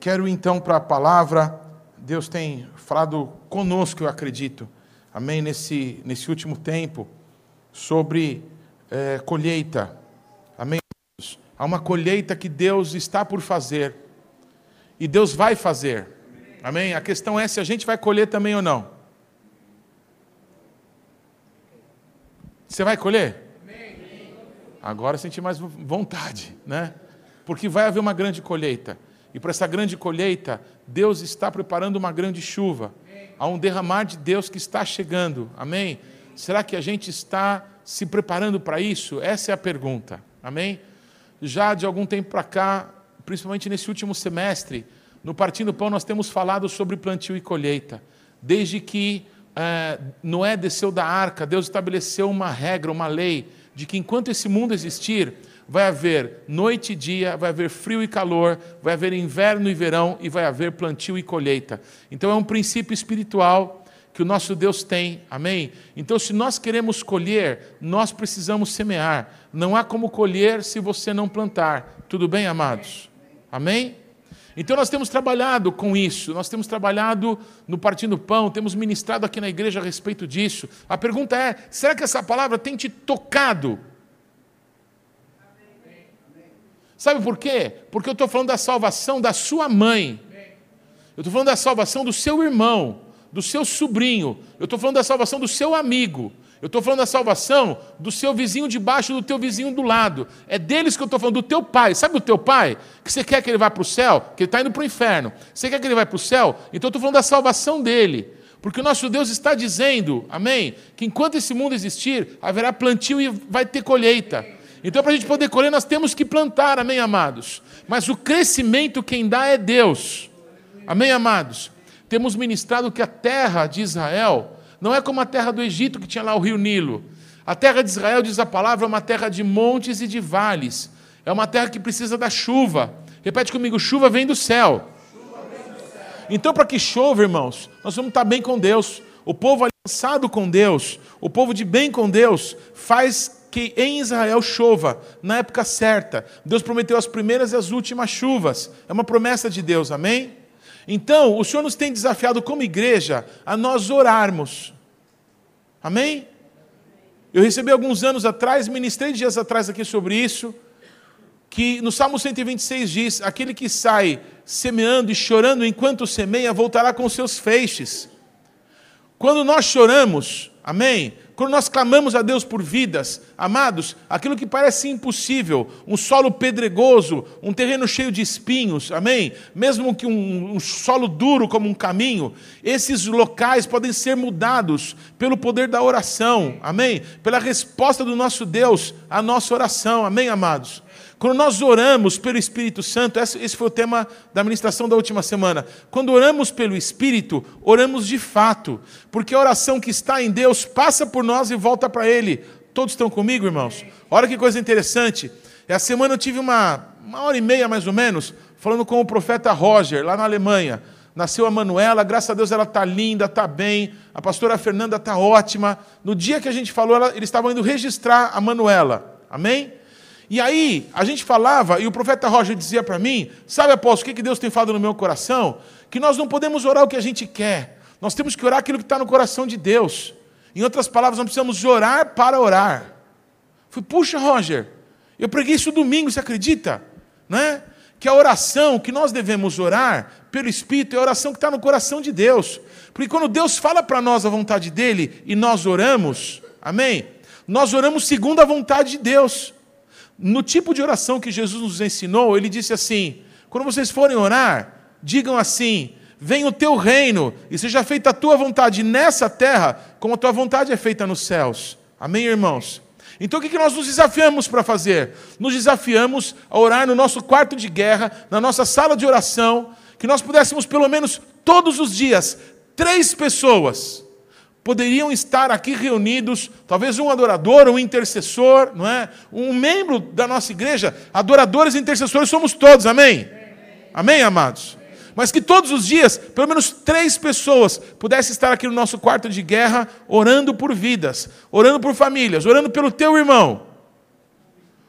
Quero então para a palavra. Deus tem falado conosco, eu acredito, amém, nesse, nesse último tempo, sobre é, colheita, amém. Há uma colheita que Deus está por fazer, e Deus vai fazer, amém. A questão é se a gente vai colher também ou não. Você vai colher? Agora senti mais vontade, né? Porque vai haver uma grande colheita. E para essa grande colheita, Deus está preparando uma grande chuva. Há um derramar de Deus que está chegando. Amém? Será que a gente está se preparando para isso? Essa é a pergunta. Amém? Já de algum tempo para cá, principalmente nesse último semestre, no Partindo Pão nós temos falado sobre plantio e colheita. Desde que é, Noé desceu da arca, Deus estabeleceu uma regra, uma lei, de que enquanto esse mundo existir, vai haver noite e dia, vai haver frio e calor, vai haver inverno e verão e vai haver plantio e colheita. Então é um princípio espiritual que o nosso Deus tem, amém? Então, se nós queremos colher, nós precisamos semear. Não há como colher se você não plantar. Tudo bem, amados? Amém? Então, nós temos trabalhado com isso, nós temos trabalhado no Partindo Pão, temos ministrado aqui na igreja a respeito disso. A pergunta é: será que essa palavra tem te tocado? Sabe por quê? Porque eu estou falando da salvação da sua mãe. Eu estou falando da salvação do seu irmão, do seu sobrinho. Eu estou falando da salvação do seu amigo. Eu estou falando da salvação do seu vizinho de baixo, do teu vizinho do lado. É deles que eu estou falando, do teu pai. Sabe o teu pai? Que você quer que ele vá para o céu? Que ele está indo para o inferno. Você quer que ele vá para o céu? Então eu estou falando da salvação dele. Porque o nosso Deus está dizendo, amém, que enquanto esse mundo existir, haverá plantio e vai ter colheita. Então, para a gente poder colher, nós temos que plantar, amém, amados? Mas o crescimento quem dá é Deus, amém, amados? Temos ministrado que a terra de Israel não é como a terra do Egito, que tinha lá o rio Nilo. A terra de Israel, diz a palavra, é uma terra de montes e de vales. É uma terra que precisa da chuva. Repete comigo: chuva vem do céu. Então, para que chova, irmãos, nós vamos estar bem com Deus. O povo aliançado com Deus, o povo de bem com Deus, faz que em Israel chova na época certa. Deus prometeu as primeiras e as últimas chuvas. É uma promessa de Deus, amém? Então, o Senhor nos tem desafiado como igreja a nós orarmos. Amém? Eu recebi alguns anos atrás, ministrei dias atrás aqui sobre isso, que no Salmo 126 diz: Aquele que sai semeando e chorando enquanto semeia, voltará com seus feixes. Quando nós choramos, amém? Quando nós clamamos a Deus por vidas, amados, aquilo que parece impossível, um solo pedregoso, um terreno cheio de espinhos, amém? Mesmo que um, um solo duro como um caminho, esses locais podem ser mudados pelo poder da oração, amém? Pela resposta do nosso Deus à nossa oração, amém, amados? Quando nós oramos pelo Espírito Santo, esse foi o tema da ministração da última semana. Quando oramos pelo Espírito, oramos de fato, porque a oração que está em Deus passa por nós e volta para Ele. Todos estão comigo, irmãos? Olha que coisa interessante. Essa semana eu tive uma, uma hora e meia, mais ou menos, falando com o profeta Roger, lá na Alemanha. Nasceu a Manuela, graças a Deus ela está linda, está bem. A pastora Fernanda está ótima. No dia que a gente falou, ela, eles estavam indo registrar a Manuela. Amém? E aí, a gente falava, e o profeta Roger dizia para mim: Sabe, apóstolo, o que Deus tem falado no meu coração? Que nós não podemos orar o que a gente quer, nós temos que orar aquilo que está no coração de Deus. Em outras palavras, nós precisamos orar para orar. Fui, puxa, Roger, eu preguei isso domingo, você acredita? Né? Que a oração que nós devemos orar pelo Espírito é a oração que está no coração de Deus. Porque quando Deus fala para nós a vontade dele e nós oramos, amém? Nós oramos segundo a vontade de Deus. No tipo de oração que Jesus nos ensinou, ele disse assim: quando vocês forem orar, digam assim: venha o teu reino e seja feita a tua vontade nessa terra, como a tua vontade é feita nos céus. Amém, irmãos? Então o que nós nos desafiamos para fazer? Nos desafiamos a orar no nosso quarto de guerra, na nossa sala de oração, que nós pudéssemos pelo menos todos os dias, três pessoas, poderiam estar aqui reunidos, talvez um adorador, um intercessor, não é? Um membro da nossa igreja, adoradores e intercessores somos todos, amém? Amém, amados? Mas que todos os dias, pelo menos três pessoas pudessem estar aqui no nosso quarto de guerra, orando por vidas, orando por famílias, orando pelo teu irmão,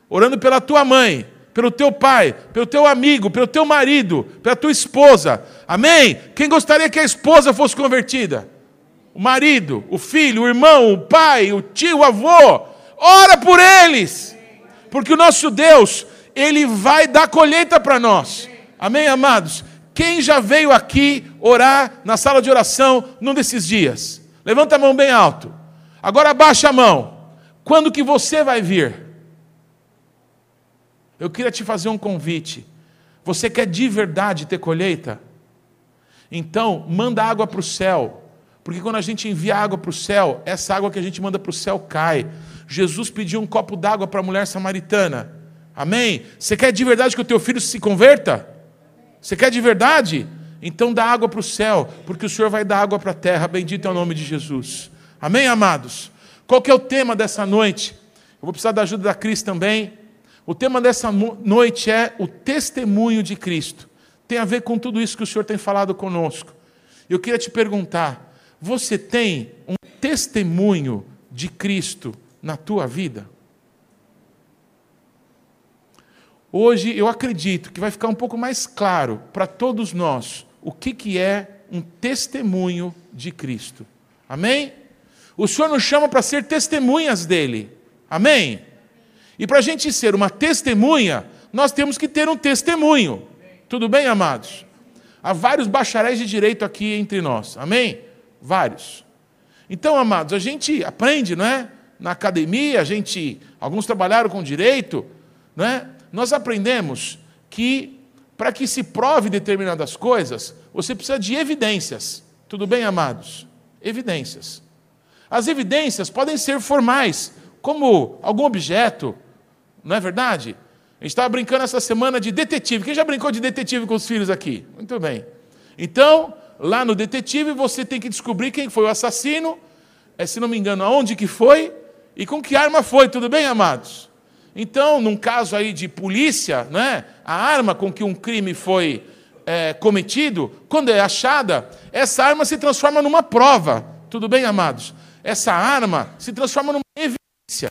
orando pela tua mãe, pelo teu pai, pelo teu amigo, pelo teu marido, pela tua esposa. Amém? Quem gostaria que a esposa fosse convertida? O marido, o filho, o irmão, o pai, o tio, o avô. Ora por eles. Porque o nosso Deus, ele vai dar colheita para nós. Amém, amados? Quem já veio aqui orar na sala de oração num desses dias? Levanta a mão bem alto. Agora abaixa a mão. Quando que você vai vir? Eu queria te fazer um convite. Você quer de verdade ter colheita? Então, manda água para o céu. Porque quando a gente envia água para o céu, essa água que a gente manda para o céu cai. Jesus pediu um copo d'água para a mulher samaritana. Amém? Você quer de verdade que o teu filho se converta? Você quer de verdade? Então dá água para o céu, porque o Senhor vai dar água para a terra. Bendito é o nome de Jesus. Amém, amados? Qual que é o tema dessa noite? Eu vou precisar da ajuda da Cris também. O tema dessa noite é o testemunho de Cristo. Tem a ver com tudo isso que o Senhor tem falado conosco. Eu queria te perguntar: você tem um testemunho de Cristo na tua vida? Hoje eu acredito que vai ficar um pouco mais claro para todos nós o que, que é um testemunho de Cristo. Amém? O Senhor nos chama para ser testemunhas dele. Amém? E para a gente ser uma testemunha, nós temos que ter um testemunho. Tudo bem, amados? Há vários bacharéis de direito aqui entre nós. Amém? Vários. Então, amados, a gente aprende, não é? Na academia, a gente, alguns trabalharam com direito, não é? Nós aprendemos que para que se prove determinadas coisas, você precisa de evidências. Tudo bem, amados? Evidências. As evidências podem ser formais, como algum objeto, não é verdade? A gente estava brincando essa semana de detetive. Quem já brincou de detetive com os filhos aqui? Muito bem. Então, lá no detetive, você tem que descobrir quem foi o assassino, é, se não me engano, aonde que foi e com que arma foi. Tudo bem, amados? Então, num caso aí de polícia, né, a arma com que um crime foi é, cometido, quando é achada, essa arma se transforma numa prova. Tudo bem, amados? Essa arma se transforma numa evidência.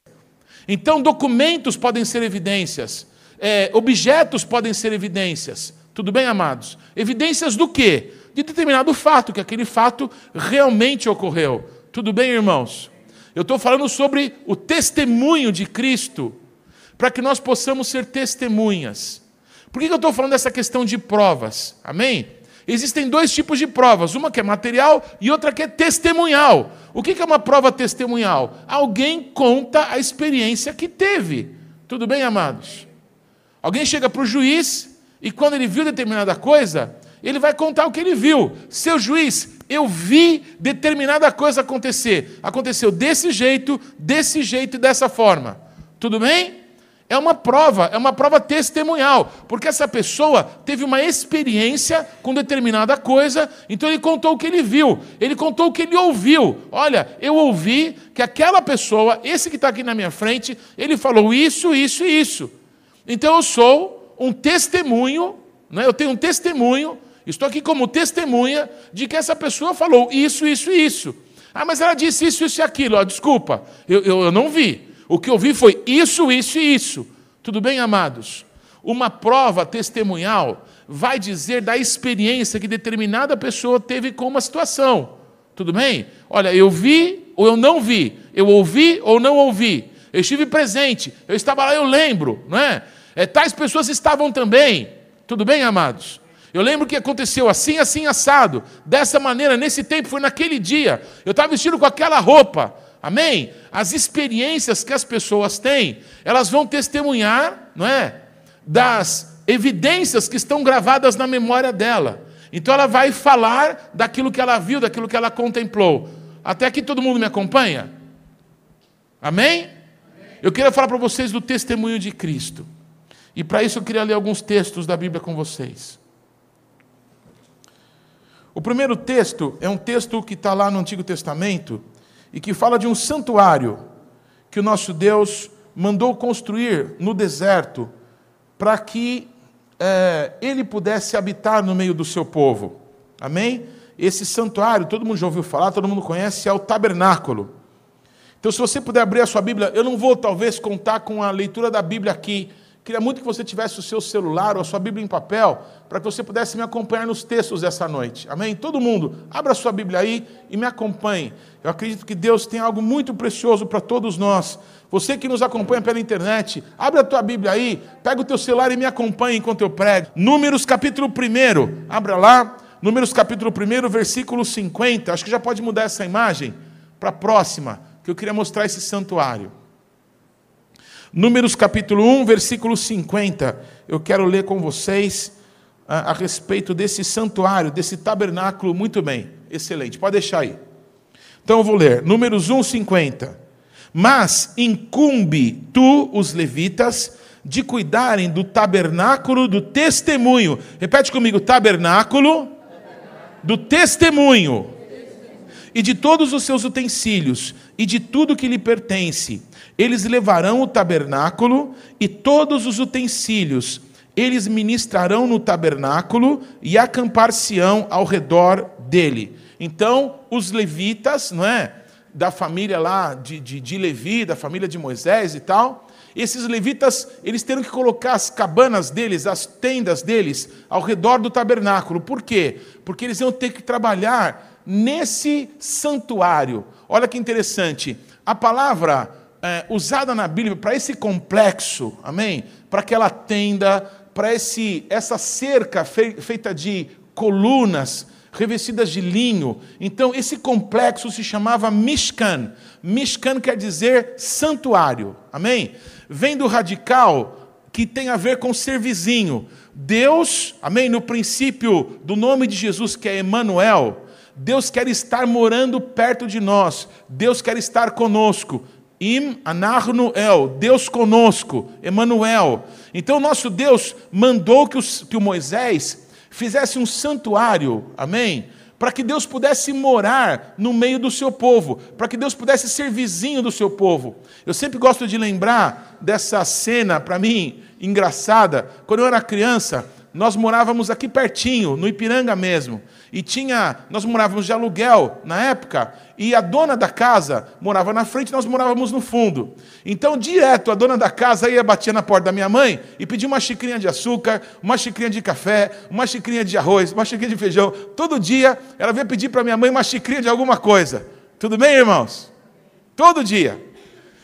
Então, documentos podem ser evidências, é, objetos podem ser evidências. Tudo bem, amados? Evidências do quê? De determinado fato, que aquele fato realmente ocorreu. Tudo bem, irmãos? Eu estou falando sobre o testemunho de Cristo para que nós possamos ser testemunhas. Por que eu estou falando dessa questão de provas? Amém? Existem dois tipos de provas, uma que é material e outra que é testemunhal. O que é uma prova testemunhal? Alguém conta a experiência que teve. Tudo bem, amados? Alguém chega para o juiz e quando ele viu determinada coisa, ele vai contar o que ele viu. Seu juiz, eu vi determinada coisa acontecer. Aconteceu desse jeito, desse jeito e dessa forma. Tudo bem? É uma prova, é uma prova testemunhal, porque essa pessoa teve uma experiência com determinada coisa, então ele contou o que ele viu, ele contou o que ele ouviu. Olha, eu ouvi que aquela pessoa, esse que está aqui na minha frente, ele falou isso, isso e isso. Então eu sou um testemunho, né? eu tenho um testemunho, estou aqui como testemunha de que essa pessoa falou isso, isso e isso. Ah, mas ela disse isso, isso e aquilo. Ah, desculpa, eu, eu, eu não vi. O que eu vi foi isso, isso e isso. Tudo bem, amados? Uma prova testemunhal vai dizer da experiência que determinada pessoa teve com uma situação. Tudo bem? Olha, eu vi ou eu não vi, eu ouvi ou não ouvi, eu estive presente, eu estava lá, eu lembro, não é? é tais pessoas estavam também. Tudo bem, amados? Eu lembro que aconteceu assim, assim, assado, dessa maneira, nesse tempo, foi naquele dia. Eu estava vestido com aquela roupa. Amém? As experiências que as pessoas têm, elas vão testemunhar, não é? Das evidências que estão gravadas na memória dela. Então ela vai falar daquilo que ela viu, daquilo que ela contemplou. Até aqui todo mundo me acompanha? Amém? Eu queria falar para vocês do testemunho de Cristo. E para isso eu queria ler alguns textos da Bíblia com vocês. O primeiro texto é um texto que está lá no Antigo Testamento, e que fala de um santuário que o nosso Deus mandou construir no deserto para que é, ele pudesse habitar no meio do seu povo. Amém? Esse santuário, todo mundo já ouviu falar, todo mundo conhece, é o tabernáculo. Então, se você puder abrir a sua Bíblia, eu não vou talvez contar com a leitura da Bíblia aqui, Queria muito que você tivesse o seu celular ou a sua Bíblia em papel, para que você pudesse me acompanhar nos textos dessa noite. Amém? Todo mundo, abra a sua Bíblia aí e me acompanhe. Eu acredito que Deus tem algo muito precioso para todos nós. Você que nos acompanha pela internet, abre a tua Bíblia aí, pega o teu celular e me acompanhe enquanto eu prego. Números capítulo 1, abra lá. Números capítulo 1, versículo 50. Acho que já pode mudar essa imagem para a próxima, que eu queria mostrar esse santuário. Números capítulo 1, versículo 50. Eu quero ler com vocês a, ah, a respeito desse santuário, desse tabernáculo. Muito bem, excelente. Pode deixar aí. Então eu vou ler. Números 1, 50. Mas incumbe tu, os levitas, de cuidarem do tabernáculo do testemunho. Repete comigo: tabernáculo do testemunho. E de todos os seus utensílios, e de tudo que lhe pertence eles levarão o tabernáculo e todos os utensílios. Eles ministrarão no tabernáculo e acampar-se-ão ao redor dele. Então, os levitas, não é? Da família lá de, de, de Levi, da família de Moisés e tal, esses levitas, eles terão que colocar as cabanas deles, as tendas deles, ao redor do tabernáculo. Por quê? Porque eles iam ter que trabalhar nesse santuário. Olha que interessante. A palavra é, usada na Bíblia para esse complexo, amém? Para aquela tenda, para esse essa cerca feita de colunas revestidas de linho. Então, esse complexo se chamava Mishkan. Mishkan quer dizer santuário, amém? Vem do radical que tem a ver com ser vizinho. Deus, amém? No princípio do nome de Jesus, que é Emanuel, Deus quer estar morando perto de nós, Deus quer estar conosco. Im anarno el, Deus conosco, Emanuel. Então nosso Deus mandou que, os, que o Moisés fizesse um santuário, amém? Para que Deus pudesse morar no meio do seu povo, para que Deus pudesse ser vizinho do seu povo. Eu sempre gosto de lembrar dessa cena, para mim, engraçada. Quando eu era criança, nós morávamos aqui pertinho, no Ipiranga mesmo. E tinha, nós morávamos de aluguel na época, e a dona da casa morava na frente, nós morávamos no fundo. Então, direto, a dona da casa ia batia na porta da minha mãe e pedia uma xicrinha de açúcar, uma xicrinha de café, uma xicrinha de arroz, uma xicrinha de feijão. Todo dia ela vinha pedir para minha mãe uma xicrinha de alguma coisa. Tudo bem, irmãos? Todo dia.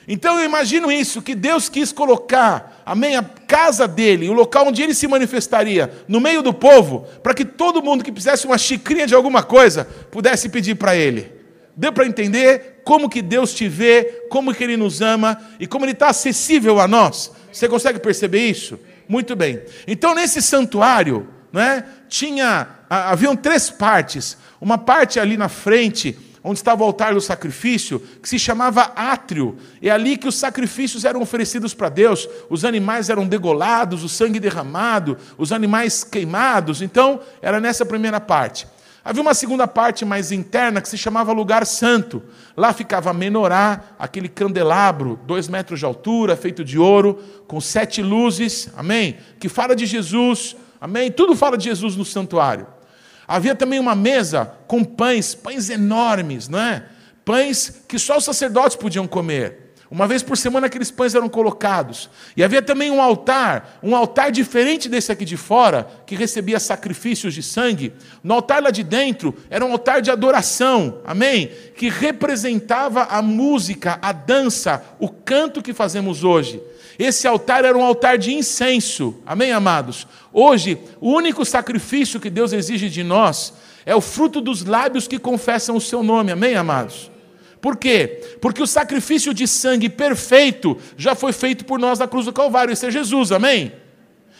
Então eu imagino isso, que Deus quis colocar, amém, a casa dele, o local onde ele se manifestaria, no meio do povo, para que todo mundo que fizesse uma xicrinha de alguma coisa pudesse pedir para ele. Deu para entender como que Deus te vê, como que Ele nos ama e como Ele está acessível a nós? Você consegue perceber isso? Muito bem. Então nesse santuário, né, tinha, haviam três partes. Uma parte ali na frente onde estava o altar do sacrifício, que se chamava átrio. É ali que os sacrifícios eram oferecidos para Deus, os animais eram degolados, o sangue derramado, os animais queimados. Então, era nessa primeira parte. Havia uma segunda parte mais interna que se chamava lugar santo. Lá ficava a menorá, aquele candelabro, dois metros de altura, feito de ouro, com sete luzes, amém? Que fala de Jesus, amém? Tudo fala de Jesus no santuário. Havia também uma mesa com pães, pães enormes, não é? Pães que só os sacerdotes podiam comer. Uma vez por semana aqueles pães eram colocados. E havia também um altar, um altar diferente desse aqui de fora, que recebia sacrifícios de sangue. No altar lá de dentro era um altar de adoração, amém? Que representava a música, a dança, o canto que fazemos hoje. Esse altar era um altar de incenso. Amém, amados? Hoje, o único sacrifício que Deus exige de nós é o fruto dos lábios que confessam o seu nome. Amém, amados? Por quê? Porque o sacrifício de sangue perfeito já foi feito por nós na cruz do Calvário. Esse é Jesus. Amém?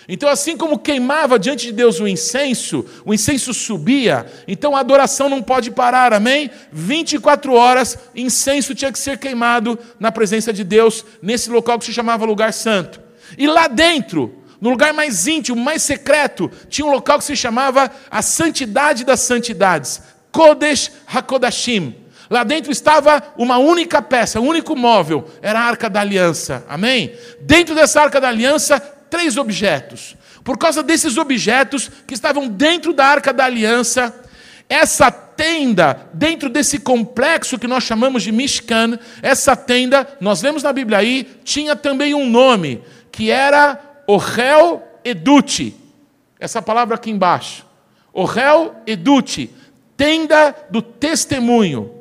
Então, assim como queimava diante de Deus o incenso, o incenso subia, então a adoração não pode parar, amém? 24 horas, incenso tinha que ser queimado na presença de Deus, nesse local que se chamava lugar santo. E lá dentro, no lugar mais íntimo, mais secreto, tinha um local que se chamava a santidade das santidades, Kodesh HaKodashim. Lá dentro estava uma única peça, um único móvel, era a arca da aliança, amém? Dentro dessa arca da aliança três objetos. Por causa desses objetos que estavam dentro da arca da aliança, essa tenda, dentro desse complexo que nós chamamos de Mishkan, essa tenda, nós vemos na Bíblia aí, tinha também um nome, que era Orel Edute. Essa palavra aqui embaixo. Orel Edute. Tenda do testemunho.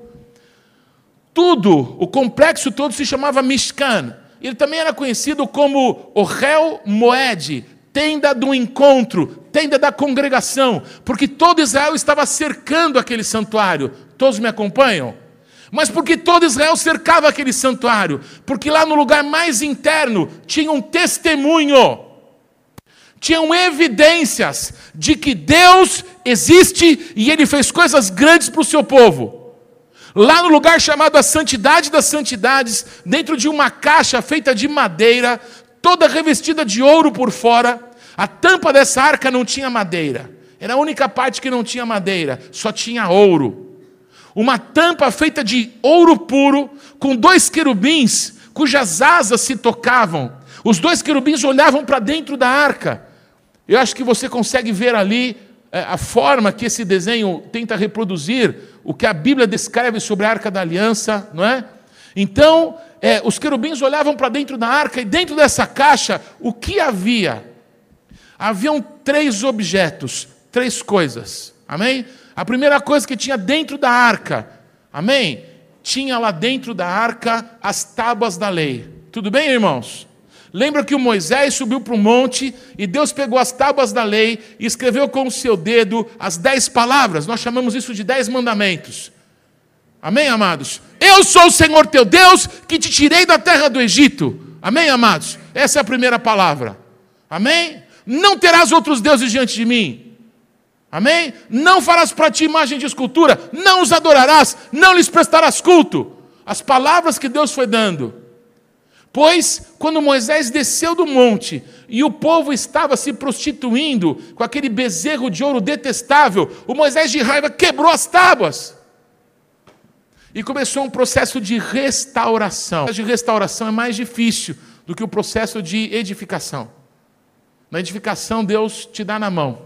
Tudo, o complexo todo se chamava Mishkan. Ele também era conhecido como Orel Moed, tenda do encontro, tenda da congregação, porque todo Israel estava cercando aquele santuário. Todos me acompanham? Mas porque todo Israel cercava aquele santuário? Porque lá no lugar mais interno tinha um testemunho, tinham evidências de que Deus existe e ele fez coisas grandes para o seu povo. Lá no lugar chamado a Santidade das Santidades, dentro de uma caixa feita de madeira, toda revestida de ouro por fora. A tampa dessa arca não tinha madeira. Era a única parte que não tinha madeira, só tinha ouro. Uma tampa feita de ouro puro, com dois querubins cujas asas se tocavam. Os dois querubins olhavam para dentro da arca. Eu acho que você consegue ver ali a forma que esse desenho tenta reproduzir o que a Bíblia descreve sobre a arca da aliança, não é? Então, é, os querubins olhavam para dentro da arca e dentro dessa caixa, o que havia? Haviam três objetos, três coisas, amém? A primeira coisa que tinha dentro da arca, amém? Tinha lá dentro da arca as tábuas da lei. Tudo bem, irmãos? Lembra que o Moisés subiu para o monte e Deus pegou as tábuas da lei e escreveu com o seu dedo as dez palavras. Nós chamamos isso de dez mandamentos. Amém, amados? Eu sou o Senhor teu Deus que te tirei da terra do Egito. Amém, amados? Essa é a primeira palavra. Amém? Não terás outros deuses diante de mim. Amém? Não farás para ti imagem de escultura, não os adorarás, não lhes prestarás culto. As palavras que Deus foi dando. Pois, quando Moisés desceu do monte e o povo estava se prostituindo com aquele bezerro de ouro detestável, o Moisés de raiva quebrou as tábuas. E começou um processo de restauração. O processo de restauração é mais difícil do que o processo de edificação. Na edificação, Deus te dá na mão.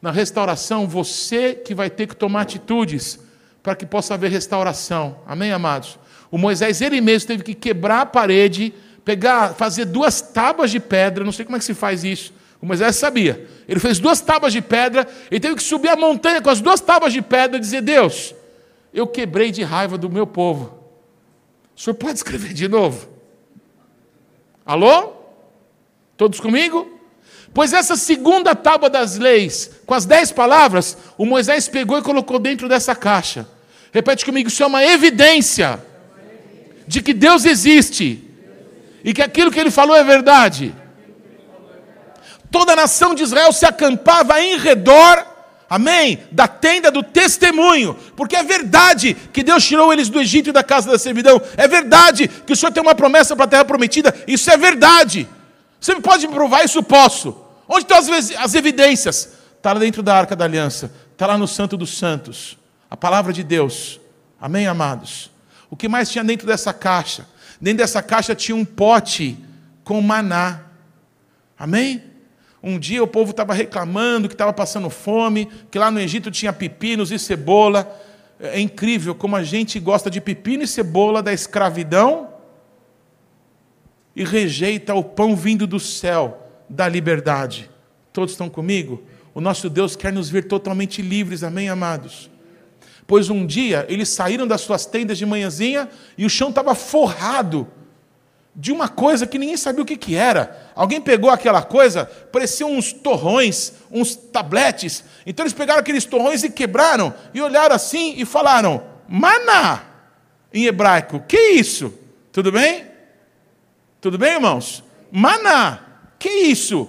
Na restauração, você que vai ter que tomar atitudes para que possa haver restauração. Amém, amados? O Moisés, ele mesmo, teve que quebrar a parede, pegar, fazer duas tábuas de pedra, não sei como é que se faz isso. O Moisés sabia. Ele fez duas tábuas de pedra, ele teve que subir a montanha com as duas tábuas de pedra e dizer: Deus, eu quebrei de raiva do meu povo. O senhor pode escrever de novo? Alô? Todos comigo? Pois essa segunda tábua das leis, com as dez palavras, o Moisés pegou e colocou dentro dessa caixa. Repete comigo, isso é uma evidência de que Deus existe e que aquilo que ele falou é verdade. Toda a nação de Israel se acampava em redor amém? Da tenda do testemunho, porque é verdade que Deus tirou eles do Egito e da casa da servidão, é verdade que o Senhor tem uma promessa para a terra prometida, isso é verdade. Você pode me provar isso? Posso. Onde estão as, as evidências? Está lá dentro da arca da aliança, está lá no Santo dos Santos, a palavra de Deus, amém, amados? O que mais tinha dentro dessa caixa? Dentro dessa caixa tinha um pote com maná, amém? Um dia o povo estava reclamando que estava passando fome, que lá no Egito tinha pepinos e cebola. É incrível como a gente gosta de pepino e cebola da escravidão e rejeita o pão vindo do céu da liberdade. Todos estão comigo? O nosso Deus quer nos ver totalmente livres, amém, amados? Pois um dia eles saíram das suas tendas de manhãzinha e o chão estava forrado de uma coisa que ninguém sabia o que, que era. Alguém pegou aquela coisa, pareciam uns torrões, uns tabletes. Então eles pegaram aqueles torrões e quebraram, e olharam assim e falaram: maná, em hebraico. Que isso? Tudo bem? Tudo bem, irmãos? Maná, que isso?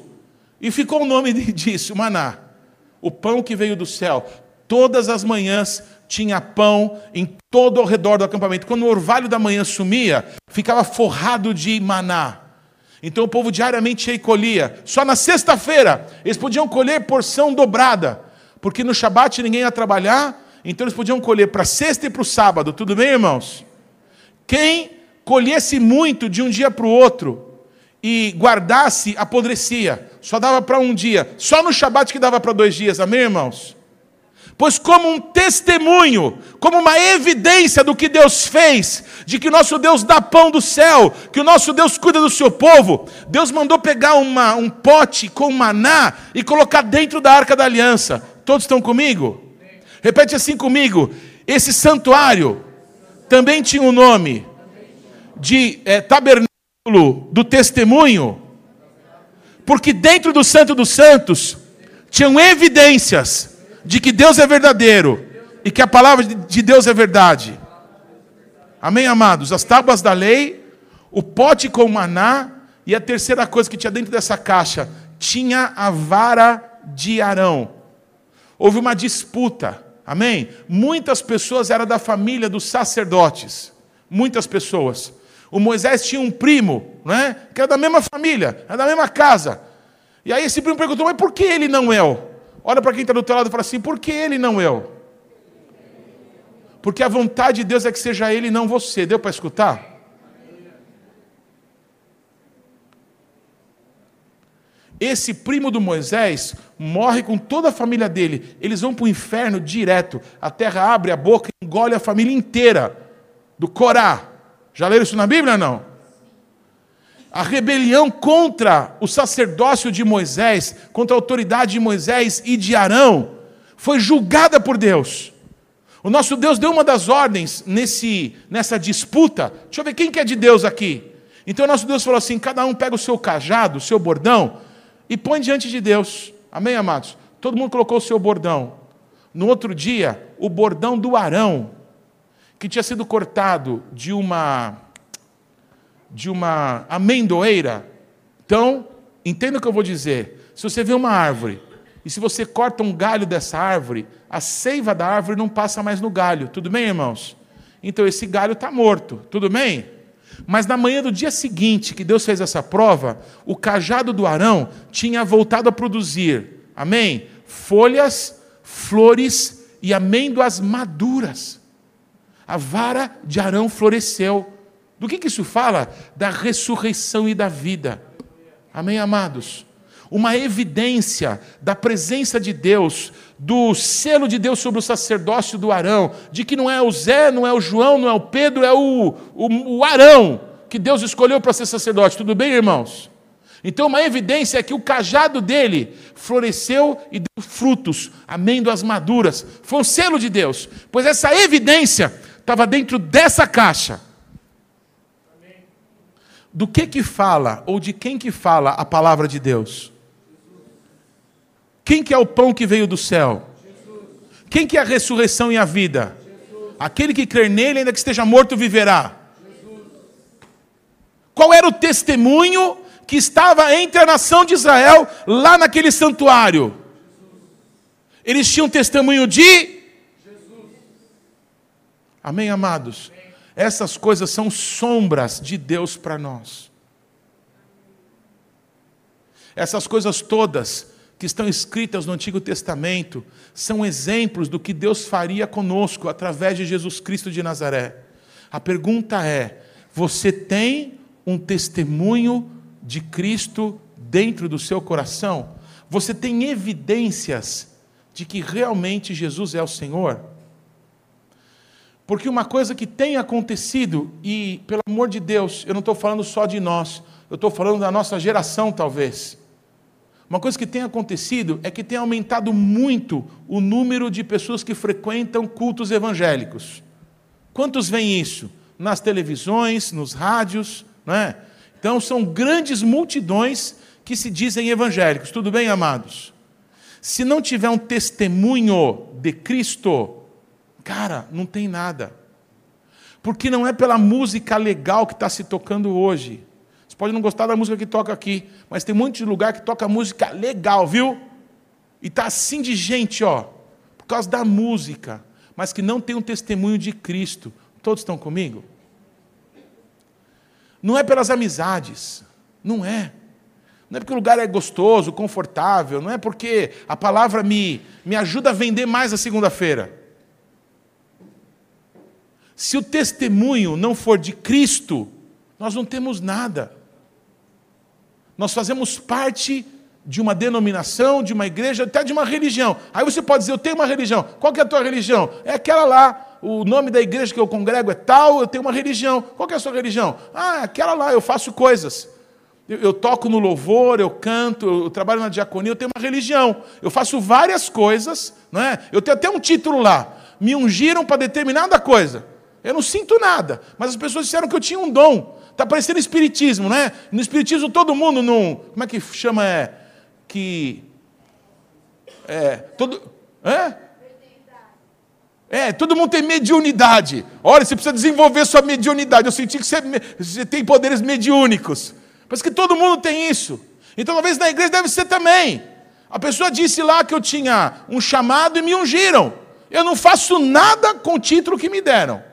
E ficou o nome disso, maná. O pão que veio do céu. Todas as manhãs tinha pão em todo ao redor do acampamento. Quando o orvalho da manhã sumia, ficava forrado de maná. Então o povo diariamente ia colhia. Só na sexta-feira eles podiam colher porção dobrada, porque no Shabat ninguém ia trabalhar, então eles podiam colher para sexta e para o sábado. Tudo bem, irmãos? Quem colhesse muito de um dia para o outro e guardasse, apodrecia. Só dava para um dia. Só no Shabat que dava para dois dias. Amém, irmãos? Pois, como um testemunho, como uma evidência do que Deus fez, de que o nosso Deus dá pão do céu, que o nosso Deus cuida do seu povo, Deus mandou pegar uma, um pote com maná e colocar dentro da arca da aliança. Todos estão comigo? Repete assim comigo: esse santuário também tinha um nome de é, tabernáculo do testemunho, porque dentro do Santo dos Santos tinham evidências de que Deus é verdadeiro e que a palavra de Deus é verdade. Amém, amados? As tábuas da lei, o pote com maná e a terceira coisa que tinha dentro dessa caixa, tinha a vara de Arão. Houve uma disputa, amém? Muitas pessoas eram da família dos sacerdotes, muitas pessoas. O Moisés tinha um primo, né? que era da mesma família, era da mesma casa. E aí esse primo perguntou, mas por que ele não é? Olha para quem está do teu lado e fala assim: por que ele não eu? Porque a vontade de Deus é que seja ele não você. Deu para escutar? Esse primo do Moisés morre com toda a família dele. Eles vão para o inferno direto. A terra abre a boca e engole a família inteira do Corá. Já leram isso na Bíblia não? A rebelião contra o sacerdócio de Moisés, contra a autoridade de Moisés e de Arão, foi julgada por Deus. O nosso Deus deu uma das ordens nesse, nessa disputa. Deixa eu ver quem que é de Deus aqui. Então o nosso Deus falou assim: cada um pega o seu cajado, o seu bordão, e põe diante de Deus. Amém, amados? Todo mundo colocou o seu bordão. No outro dia, o bordão do Arão, que tinha sido cortado de uma de uma amendoeira. Então, entenda o que eu vou dizer. Se você vê uma árvore e se você corta um galho dessa árvore, a seiva da árvore não passa mais no galho. Tudo bem, irmãos? Então esse galho está morto. Tudo bem? Mas na manhã do dia seguinte que Deus fez essa prova, o cajado do Arão tinha voltado a produzir, amém? Folhas, flores e amêndoas maduras. A vara de Arão floresceu. Do que, que isso fala? Da ressurreição e da vida. Amém, amados? Uma evidência da presença de Deus, do selo de Deus sobre o sacerdócio do Arão, de que não é o Zé, não é o João, não é o Pedro, é o, o, o Arão que Deus escolheu para ser sacerdote. Tudo bem, irmãos? Então, uma evidência é que o cajado dele floresceu e deu frutos, amêndoas maduras. Foi um selo de Deus, pois essa evidência estava dentro dessa caixa. Do que que fala ou de quem que fala a palavra de Deus? Quem que é o pão que veio do céu? Quem que é a ressurreição e a vida? Aquele que crer nele, ainda que esteja morto, viverá. Qual era o testemunho que estava entre a nação de Israel lá naquele santuário? Eles tinham testemunho de Amém, amados? Essas coisas são sombras de Deus para nós. Essas coisas todas que estão escritas no Antigo Testamento são exemplos do que Deus faria conosco através de Jesus Cristo de Nazaré. A pergunta é: você tem um testemunho de Cristo dentro do seu coração? Você tem evidências de que realmente Jesus é o Senhor? Porque uma coisa que tem acontecido, e pelo amor de Deus, eu não estou falando só de nós, eu estou falando da nossa geração talvez. Uma coisa que tem acontecido é que tem aumentado muito o número de pessoas que frequentam cultos evangélicos. Quantos veem isso? Nas televisões, nos rádios, não é? Então são grandes multidões que se dizem evangélicos. Tudo bem, amados? Se não tiver um testemunho de Cristo, Cara, não tem nada. Porque não é pela música legal que está se tocando hoje. Você pode não gostar da música que toca aqui, mas tem um monte de lugar que toca música legal, viu? E está assim de gente, ó, por causa da música, mas que não tem um testemunho de Cristo. Todos estão comigo? Não é pelas amizades, não é. Não é porque o lugar é gostoso, confortável, não é porque a palavra me, me ajuda a vender mais a segunda-feira. Se o testemunho não for de Cristo, nós não temos nada. Nós fazemos parte de uma denominação, de uma igreja, até de uma religião. Aí você pode dizer, eu tenho uma religião. Qual que é a tua religião? É aquela lá. O nome da igreja que eu congrego é tal, eu tenho uma religião. Qual que é a sua religião? Ah, aquela lá, eu faço coisas. Eu, eu toco no louvor, eu canto, eu trabalho na diaconia, eu tenho uma religião. Eu faço várias coisas, não é? Eu tenho até um título lá. Me ungiram para determinada coisa. Eu não sinto nada, mas as pessoas disseram que eu tinha um dom. Está parecendo espiritismo, né? No espiritismo todo mundo não. Como é que chama? É, que. É. Todo. É? É, todo mundo tem mediunidade. Olha, você precisa desenvolver sua mediunidade. Eu senti que você, você tem poderes mediúnicos. Parece que todo mundo tem isso. Então, talvez na igreja deve ser também. A pessoa disse lá que eu tinha um chamado e me ungiram. Eu não faço nada com o título que me deram.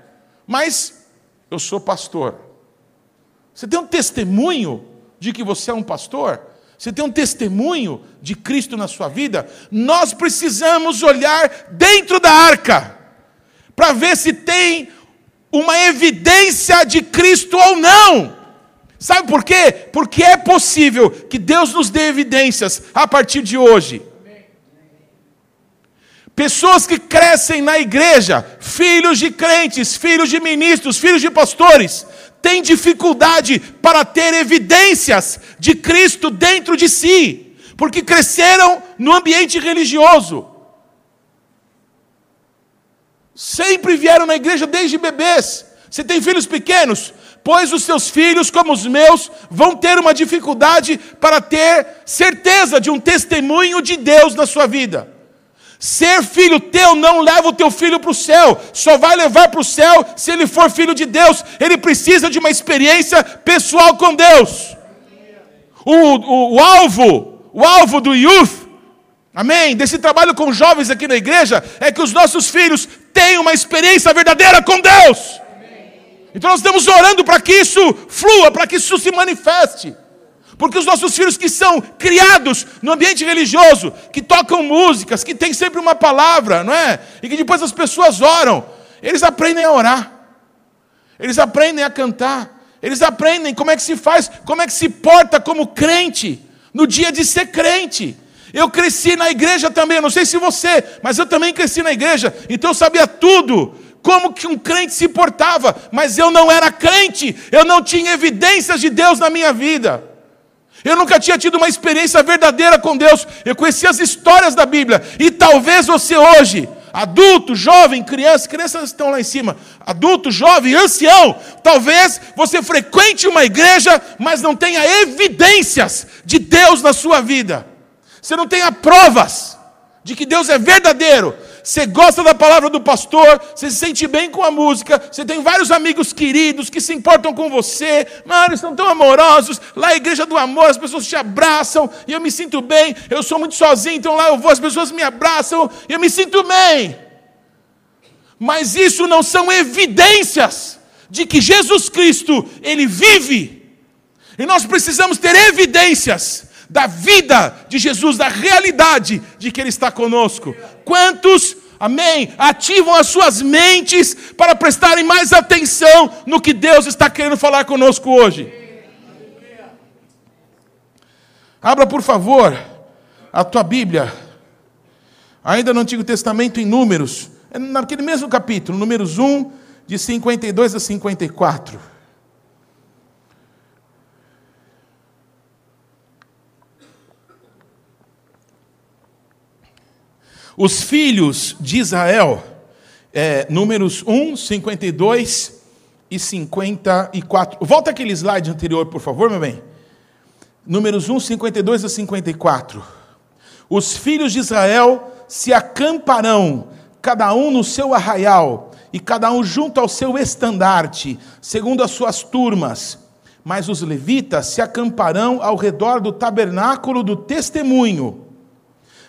Mas eu sou pastor. Você tem um testemunho de que você é um pastor? Você tem um testemunho de Cristo na sua vida? Nós precisamos olhar dentro da arca para ver se tem uma evidência de Cristo ou não. Sabe por quê? Porque é possível que Deus nos dê evidências a partir de hoje. Pessoas que crescem na igreja, filhos de crentes, filhos de ministros, filhos de pastores, tem dificuldade para ter evidências de Cristo dentro de si, porque cresceram no ambiente religioso. Sempre vieram na igreja desde bebês. Você tem filhos pequenos? Pois os seus filhos, como os meus, vão ter uma dificuldade para ter certeza de um testemunho de Deus na sua vida. Ser filho teu não leva o teu filho para o céu, só vai levar para o céu se ele for filho de Deus. Ele precisa de uma experiência pessoal com Deus. O, o, o alvo, o alvo do youth, amém, desse trabalho com jovens aqui na igreja, é que os nossos filhos tenham uma experiência verdadeira com Deus. Então nós estamos orando para que isso flua, para que isso se manifeste. Porque os nossos filhos que são criados no ambiente religioso, que tocam músicas, que tem sempre uma palavra, não é? E que depois as pessoas oram, eles aprendem a orar. Eles aprendem a cantar. Eles aprendem como é que se faz, como é que se porta como crente no dia de ser crente. Eu cresci na igreja também, não sei se você, mas eu também cresci na igreja, então eu sabia tudo como que um crente se portava, mas eu não era crente, eu não tinha evidências de Deus na minha vida. Eu nunca tinha tido uma experiência verdadeira com Deus. Eu conhecia as histórias da Bíblia. E talvez você hoje, adulto, jovem, criança, crianças estão lá em cima, adulto, jovem, ancião, talvez você frequente uma igreja, mas não tenha evidências de Deus na sua vida. Você não tenha provas de que Deus é verdadeiro, você gosta da palavra do pastor, você se sente bem com a música, você tem vários amigos queridos que se importam com você, mano, eles são tão amorosos, lá é a igreja do amor, as pessoas te abraçam, e eu me sinto bem, eu sou muito sozinho, então lá eu vou, as pessoas me abraçam, e eu me sinto bem. Mas isso não são evidências de que Jesus Cristo, Ele vive, e nós precisamos ter evidências da vida de Jesus, da realidade de que Ele está conosco. Quantos, amém, ativam as suas mentes para prestarem mais atenção no que Deus está querendo falar conosco hoje? Abra, por favor, a tua Bíblia, ainda no Antigo Testamento, em Números, é naquele mesmo capítulo, Números 1, de 52 a 54. Os filhos de Israel, é, números 1, 52 e 54. Volta aquele slide anterior, por favor, meu bem. Números 1, 52 a 54. Os filhos de Israel se acamparão, cada um no seu arraial, e cada um junto ao seu estandarte, segundo as suas turmas. Mas os levitas se acamparão ao redor do tabernáculo do testemunho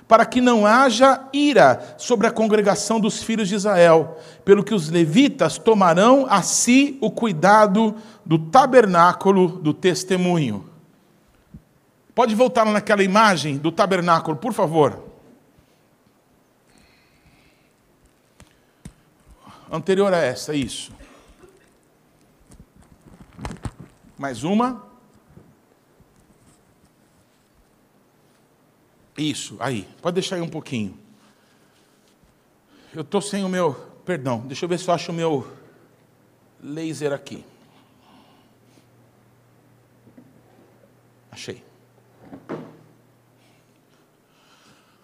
para que não haja ira sobre a congregação dos filhos de Israel, pelo que os levitas tomarão a si o cuidado do tabernáculo do testemunho. Pode voltar naquela imagem do tabernáculo, por favor. Anterior a essa, isso. Mais uma. Isso, aí. Pode deixar aí um pouquinho. Eu estou sem o meu. Perdão, deixa eu ver se eu acho o meu laser aqui. Achei.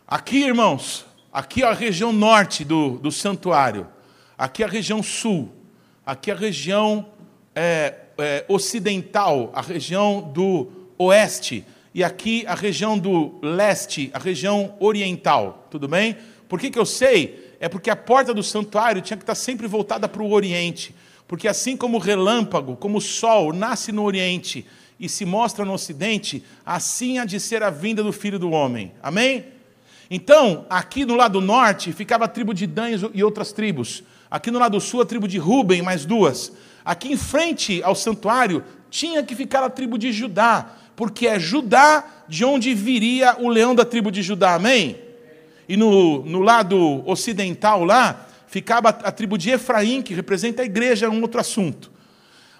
Aqui, irmãos, aqui é a região norte do, do santuário. Aqui é a região sul. Aqui é a região é, é, ocidental, a região do oeste. E aqui a região do leste, a região oriental. Tudo bem? Por que, que eu sei? É porque a porta do santuário tinha que estar sempre voltada para o oriente. Porque assim como o relâmpago, como o sol nasce no oriente e se mostra no ocidente, assim há de ser a vinda do filho do homem. Amém? Então, aqui no lado norte ficava a tribo de Dan e outras tribos. Aqui no lado sul, a tribo de Ruben, mais duas. Aqui em frente ao santuário, tinha que ficar a tribo de Judá, porque é Judá de onde viria o leão da tribo de Judá. Amém? E no, no lado ocidental lá, ficava a tribo de Efraim, que representa a igreja, é um outro assunto.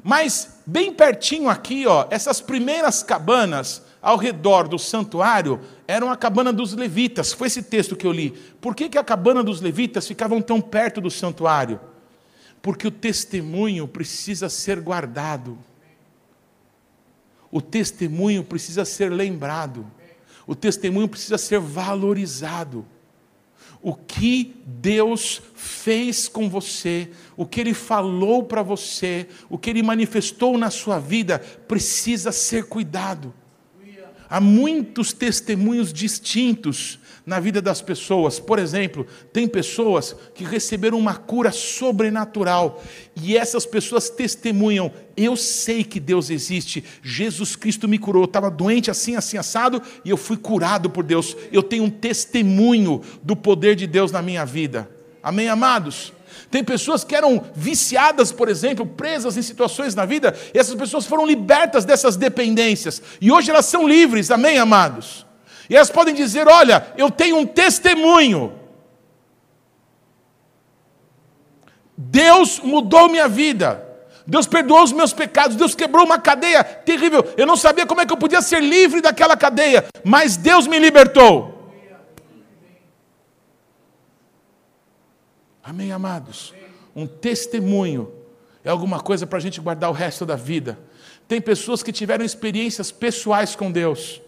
Mas bem pertinho aqui, ó, essas primeiras cabanas ao redor do santuário eram a cabana dos levitas. Foi esse texto que eu li. Por que, que a cabana dos levitas ficavam tão perto do santuário? Porque o testemunho precisa ser guardado. O testemunho precisa ser lembrado. O testemunho precisa ser valorizado o que Deus fez com você, o que Ele falou para você, o que Ele manifestou na sua vida, precisa ser cuidado. Há muitos testemunhos distintos na vida das pessoas. Por exemplo, tem pessoas que receberam uma cura sobrenatural e essas pessoas testemunham: eu sei que Deus existe, Jesus Cristo me curou, eu estava doente assim, assim, assado e eu fui curado por Deus. Eu tenho um testemunho do poder de Deus na minha vida. Amém, amados? Tem pessoas que eram viciadas, por exemplo, presas em situações na vida, e essas pessoas foram libertas dessas dependências, e hoje elas são livres, amém, amados? E elas podem dizer: Olha, eu tenho um testemunho. Deus mudou minha vida. Deus perdoou os meus pecados. Deus quebrou uma cadeia terrível. Eu não sabia como é que eu podia ser livre daquela cadeia, mas Deus me libertou. Amém, amados? Um testemunho é alguma coisa para a gente guardar o resto da vida. Tem pessoas que tiveram experiências pessoais com Deus.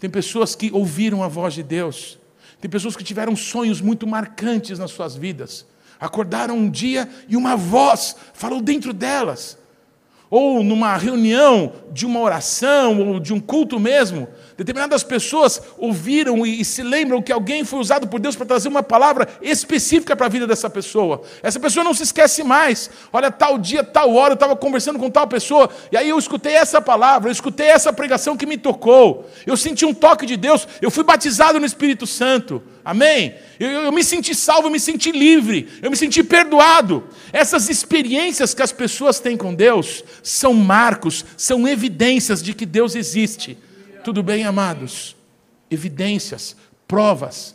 Tem pessoas que ouviram a voz de Deus. Tem pessoas que tiveram sonhos muito marcantes nas suas vidas. Acordaram um dia e uma voz falou dentro delas. Ou numa reunião de uma oração ou de um culto mesmo, Determinadas pessoas ouviram e, se lembram que alguém foi usado por Deus para trazer uma palavra específica para a vida dessa pessoa. Essa pessoa não se esquece mais. Olha, tal dia, tal hora, eu estava conversando com tal pessoa, e aí eu escutei essa palavra, eu escutei essa pregação que me tocou. Eu senti um toque de Deus, eu fui batizado no Espírito Santo. Amém? Eu, eu, eu, me senti salvo, eu me senti livre, eu me senti perdoado. Essas experiências que as pessoas têm com Deus são marcos, são evidências de que Deus existe. Tudo bem, amados? Evidências, provas.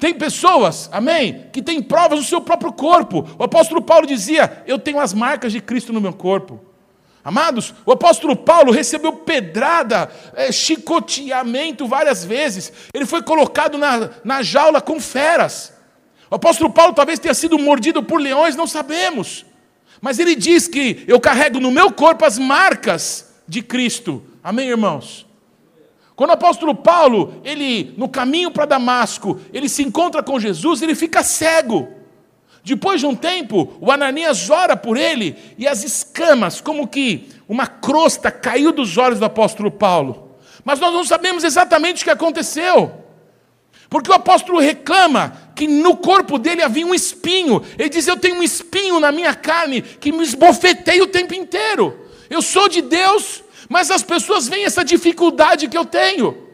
Tem pessoas, amém, que têm provas no seu próprio corpo. O apóstolo Paulo dizia: Eu tenho as marcas de Cristo no meu corpo. Amados, o apóstolo Paulo recebeu pedrada, é, chicoteamento várias vezes. Ele foi colocado na, na jaula com feras. O apóstolo Paulo talvez tenha sido mordido por leões, não sabemos. Mas ele diz que eu carrego no meu corpo as marcas de Cristo. Amém, irmãos? Quando o apóstolo Paulo, ele no caminho para Damasco, ele se encontra com Jesus, ele fica cego. Depois de um tempo, o Ananias ora por ele e as escamas, como que uma crosta caiu dos olhos do apóstolo Paulo. Mas nós não sabemos exatamente o que aconteceu. Porque o apóstolo reclama que no corpo dele havia um espinho. Ele diz: Eu tenho um espinho na minha carne que me esbofeteia o tempo inteiro. Eu sou de Deus, mas as pessoas veem essa dificuldade que eu tenho.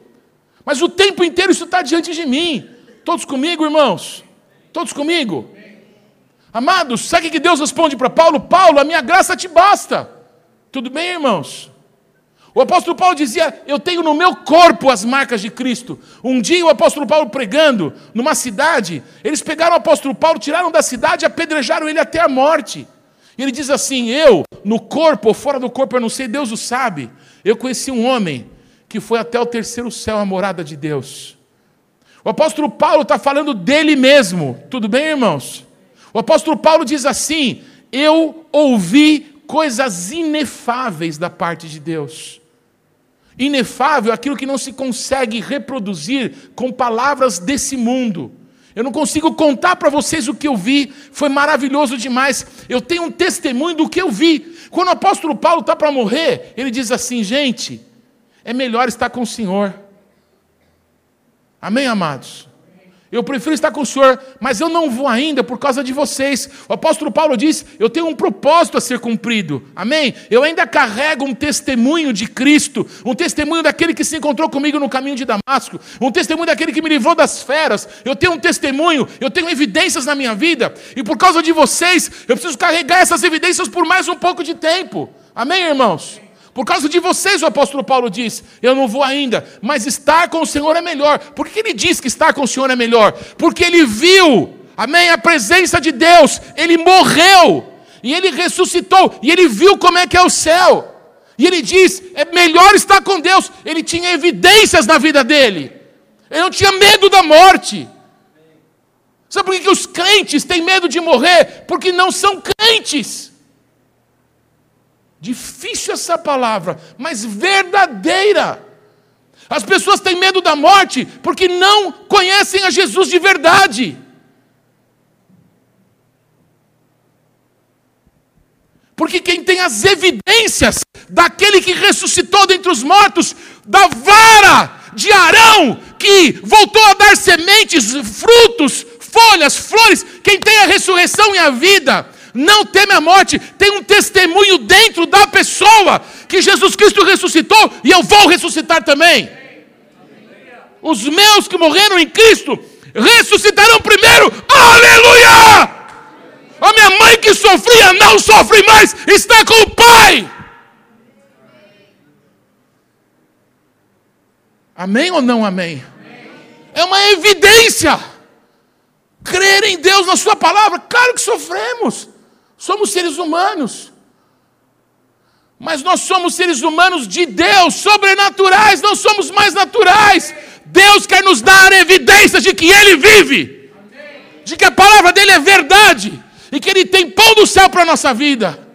Mas o tempo inteiro isso está diante de mim. Todos comigo, irmãos? Todos comigo? Amados, sabe o que Deus responde para Paulo? Paulo, a minha graça te basta. Tudo bem, irmãos? O apóstolo Paulo dizia: Eu tenho no meu corpo as marcas de Cristo. Um dia, o apóstolo Paulo pregando numa cidade, eles pegaram o apóstolo Paulo, tiraram da cidade e apedrejaram ele até a morte. Ele diz assim: Eu, no corpo ou fora do corpo, eu não sei, Deus o sabe. Eu conheci um homem que foi até o terceiro céu, a morada de Deus. O apóstolo Paulo está falando dele mesmo. Tudo bem, irmãos? O apóstolo Paulo diz assim: Eu ouvi coisas inefáveis da parte de Deus. Inefável aquilo que não se consegue reproduzir com palavras desse mundo. Eu não consigo contar para vocês o que eu vi, foi maravilhoso demais. Eu tenho um testemunho do que eu vi. Quando o apóstolo Paulo está para morrer, ele diz assim: gente, é melhor estar com o Senhor. Amém, amados? Eu prefiro estar com o Senhor, mas eu não vou ainda por causa de vocês. O apóstolo Paulo diz: Eu tenho um propósito a ser cumprido. Amém? Eu ainda carrego um testemunho de Cristo, um testemunho daquele que se encontrou comigo no caminho de Damasco, um testemunho daquele que me livrou das feras. Eu tenho um testemunho, eu tenho evidências na minha vida, e por causa de vocês, eu preciso carregar essas evidências por mais um pouco de tempo. Amém, irmãos? Por causa de vocês, o apóstolo Paulo diz: Eu não vou ainda, mas estar com o Senhor é melhor. Por que ele diz que estar com o Senhor é melhor? Porque ele viu, amém, a presença de Deus, ele morreu, e ele ressuscitou, e ele viu como é que é o céu. E ele diz: É melhor estar com Deus. Ele tinha evidências na vida dele, ele não tinha medo da morte. Sabe por que os crentes têm medo de morrer? Porque não são crentes. Difícil essa palavra, mas verdadeira. As pessoas têm medo da morte porque não conhecem a Jesus de verdade. Porque quem tem as evidências daquele que ressuscitou dentre os mortos, da vara de Arão, que voltou a dar sementes, frutos, folhas, flores, quem tem a ressurreição e a vida, não teme a morte, tem um testemunho dentro da pessoa que Jesus Cristo ressuscitou e eu vou ressuscitar também. Os meus que morreram em Cristo ressuscitarão primeiro, aleluia! A minha mãe que sofria não sofre mais, está com o Pai. Amém ou não amém? É uma evidência. Crer em Deus, na Sua palavra, claro que sofremos. Somos seres humanos. Mas nós somos seres humanos de Deus, sobrenaturais, não somos mais naturais. Deus quer nos dar evidências de que Ele vive, de que a palavra dele é verdade e que Ele tem pão do céu para a nossa vida.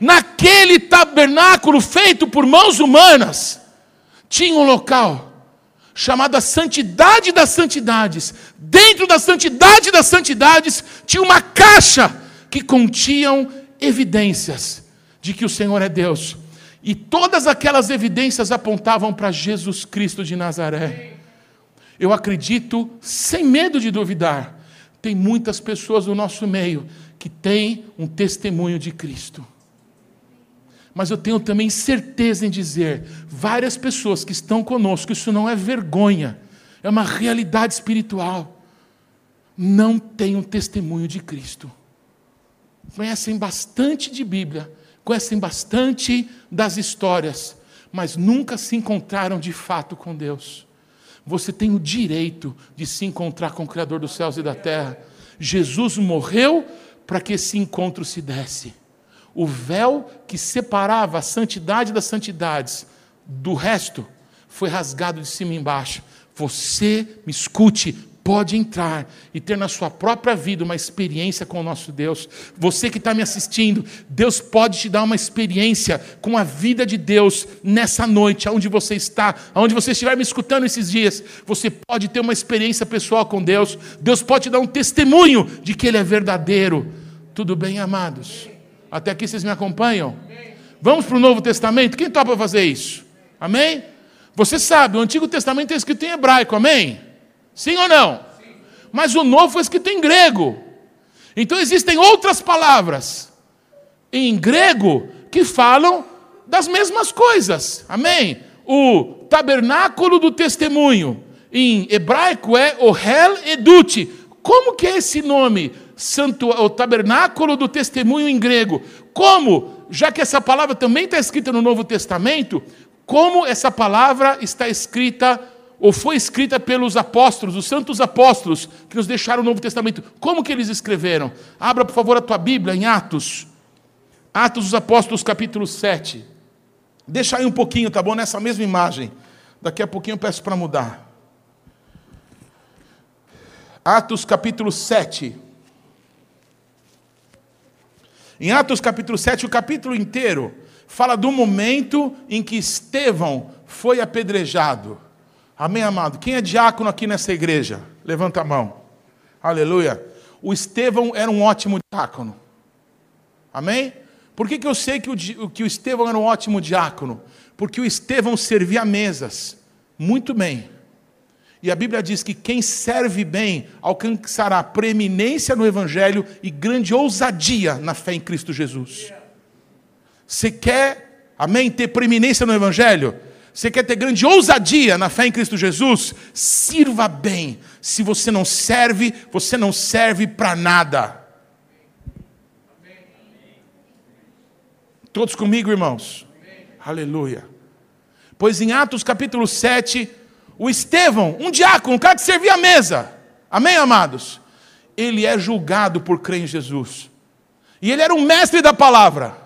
Naquele tabernáculo feito por mãos humanas, tinha um local chamado a Santidade das Santidades. Dentro da Santidade das Santidades tinha uma caixa que continham evidências de que o Senhor é Deus. E todas aquelas evidências apontavam para Jesus Cristo de Nazaré. Eu acredito, sem medo de duvidar, tem muitas pessoas no nosso meio que têm um testemunho de Cristo. Mas eu tenho também certeza em dizer, várias pessoas que estão conosco, isso não é vergonha, é uma realidade espiritual, não têm um testemunho de Cristo conhecem bastante de Bíblia, conhecem bastante das histórias, mas nunca se encontraram de fato com Deus. Você tem o direito de se encontrar com o Criador dos céus e da terra. Jesus morreu para que esse encontro se desse. O véu que separava a santidade das santidades do resto foi rasgado de cima embaixo. Você me escute, pode entrar e ter na sua própria vida uma experiência com o nosso Deus. Você que está me assistindo, Deus pode te dar uma experiência com a vida de Deus nessa noite, aonde você está, aonde você estiver me escutando esses dias. Você pode ter uma experiência pessoal com Deus. Deus pode te dar um testemunho de que Ele é verdadeiro. Tudo bem, amados? Até aqui vocês me acompanham? Vamos para o Novo Testamento? Quem topa fazer isso? Amém? Você sabe, o Antigo Testamento é escrito em hebraico, amém? Sim ou não? Mas o novo foi escrito em grego. Então existem outras palavras em grego que falam das mesmas coisas. Amém? O tabernáculo do testemunho em hebraico é o Hel Edut. Como que é esse nome? Santo, o tabernáculo do testemunho em grego. Como, já que essa palavra também está escrita no Novo Testamento, como essa palavra está escrita ou foi escrita pelos apóstolos, os santos apóstolos que nos deixaram o Novo Testamento. Como que eles escreveram? Abra, por favor, a tua Bíblia em Atos. Atos dos Apóstolos, capítulo 7. Deixa aí um pouquinho, tá bom? Nessa mesma imagem. Daqui a pouquinho eu peço para mudar. Atos capítulo 7. Em Atos capítulo 7, o capítulo inteiro fala do momento em que Estevão foi apedrejado. Amém, amado? Quem é diácono aqui nessa igreja? Levanta a mão. Aleluia. O Estevão era um ótimo diácono. Amém? Por que, que eu sei que o, que o Estevão era um ótimo diácono? Porque o Estevão servia mesas muito bem. E a Bíblia diz que quem serve bem alcançará preeminência no Evangelho e grande ousadia na fé em Cristo Jesus. Você quer, amém, ter preeminência no Evangelho? Você quer ter grande ousadia na fé em Cristo Jesus? Sirva bem. Se você não serve, você não serve para nada. Todos comigo, irmãos? Aleluia. Pois em Atos capítulo 7, o Estevão, um diácono, um cara que servia a mesa, amém, amados? Ele é julgado por crer em Jesus. E ele era um mestre da palavra.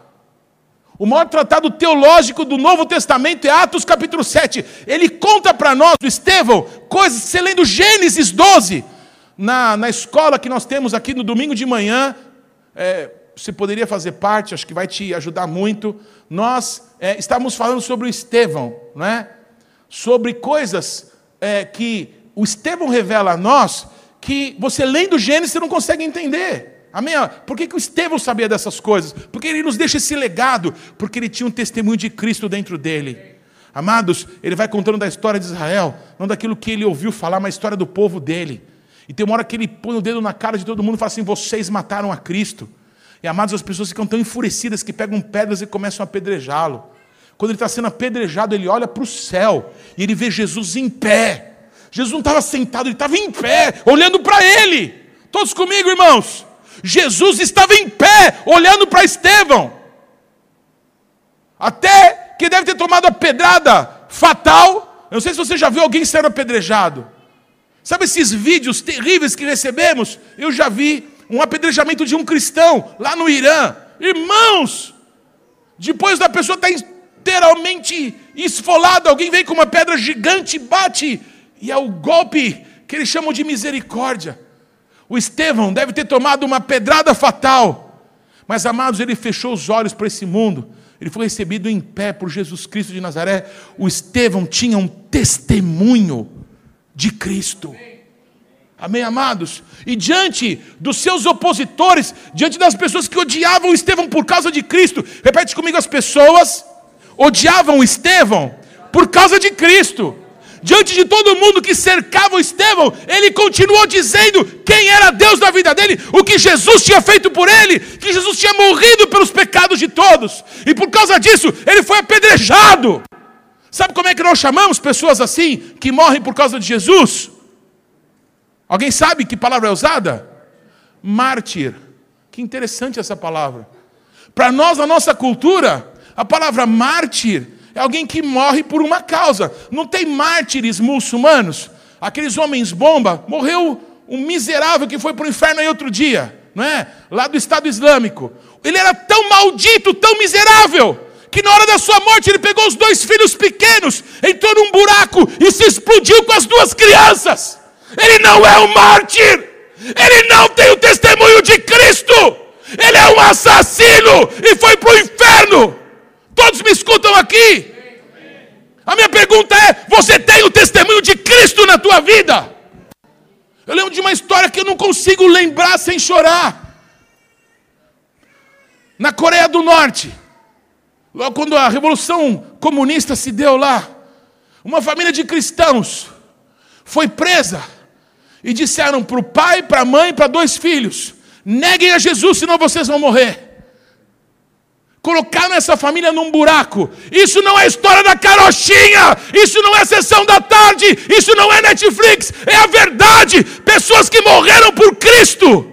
O maior tratado teológico do Novo Testamento é Atos capítulo 7. Ele conta para nós, o Estevão, coisas, você lendo Gênesis 12, na, na escola que nós temos aqui no domingo de manhã, é, você poderia fazer parte, acho que vai te ajudar muito. Nós é, estávamos falando sobre o Estevão, não é? sobre coisas é, que o Estevão revela a nós que você lendo Gênesis você não consegue entender. Amém? Por que, que o Estevão sabia dessas coisas? Porque ele nos deixa esse legado, porque ele tinha um testemunho de Cristo dentro dele. Amados, ele vai contando da história de Israel, não daquilo que ele ouviu falar, mas a história do povo dele. E tem uma hora que ele põe o dedo na cara de todo mundo e fala assim: vocês mataram a Cristo. E amados, as pessoas ficam tão enfurecidas que pegam pedras e começam a apedrejá-lo. Quando ele está sendo apedrejado, ele olha para o céu e ele vê Jesus em pé. Jesus não estava sentado, ele estava em pé, olhando para ele. Todos comigo, irmãos? Jesus estava em pé, olhando para Estevão. Até que deve ter tomado a pedrada fatal. Eu não sei se você já viu alguém sendo apedrejado. Sabe esses vídeos terríveis que recebemos? Eu já vi um apedrejamento de um cristão lá no Irã. Irmãos, depois da pessoa estar tá literalmente esfolado. Alguém vem com uma pedra gigante, bate, e é o golpe que eles chamam de misericórdia. O Estevão deve ter tomado uma pedrada fatal, mas amados, ele fechou os olhos para esse mundo. Ele foi recebido em pé por Jesus Cristo de Nazaré. O Estevão tinha um testemunho de Cristo. Amém, amados? E diante dos seus opositores, diante das pessoas que odiavam Estevão por causa de Cristo, repete comigo: as pessoas odiavam Estevão por causa de Cristo. Diante de todo mundo que cercava o Estevão, ele continuou dizendo quem era Deus na vida dele, o que Jesus tinha feito por ele, que Jesus tinha morrido pelos pecados de todos, e por causa disso ele foi apedrejado. Sabe como é que nós chamamos pessoas assim, que morrem por causa de Jesus? Alguém sabe que palavra é usada? Mártir. Que interessante essa palavra. Para nós, na nossa cultura, a palavra mártir é alguém que morre por uma causa. Não tem mártires muçulmanos? Aqueles homens bomba, morreu um miserável que foi para o inferno aí outro dia, não é? Lá do Estado Islâmico. Ele era tão maldito, tão miserável, que na hora da sua morte ele pegou os dois filhos pequenos, entrou num buraco e se explodiu com as duas crianças. Ele não é um mártir. Ele não tem o testemunho de Cristo. Ele é um assassino e foi para o inferno. Todos me escutam aqui? A minha pergunta é: você tem o testemunho de Cristo na tua vida? Eu lembro de uma história que eu não consigo lembrar sem chorar. Na Coreia do Norte, logo quando a revolução comunista se deu lá, uma família de cristãos foi presa e disseram para o pai, para a mãe, para dois filhos: neguem a Jesus, senão vocês vão morrer colocaram essa família num buraco. Isso não é história da carochinha, isso não é sessão da tarde, isso não é Netflix, é a verdade. Pessoas que morreram por Cristo.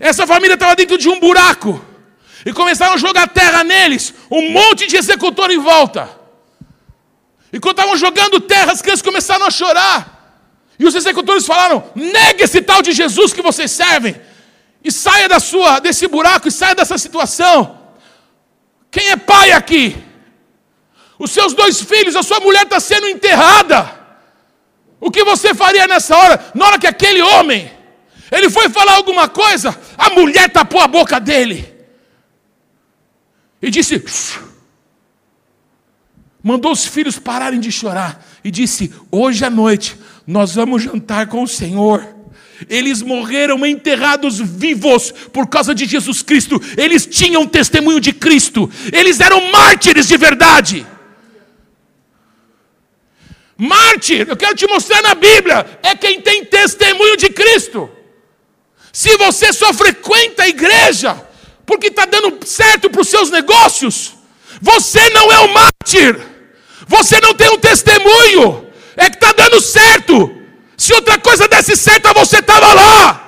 Essa família estava dentro de um buraco e começaram a jogar terra neles, um monte de executor em volta. E quando estavam jogando terra, as crianças começaram a chorar. E os executores falaram: negue esse tal de Jesus que vocês servem e saia da sua desse buraco e saia dessa situação. Quem é pai aqui? Os seus dois filhos, a sua mulher está sendo enterrada. O que você faria nessa hora? Na hora que aquele homem, ele foi falar alguma coisa, a mulher tapou a boca dele. E disse: mandou os filhos pararem de chorar e disse: Hoje à noite nós vamos jantar com o Senhor. Eles morreram enterrados vivos por causa de Jesus Cristo. Eles tinham testemunho de Cristo. Eles eram mártires de verdade. Mártir, eu quero te mostrar na Bíblia, é quem tem testemunho de Cristo. Se você só frequenta a igreja porque está dando certo para os seus negócios, você não é um mártir. Você não tem um testemunho. É que está dando certo. Se outra coisa desse certo, você estava lá.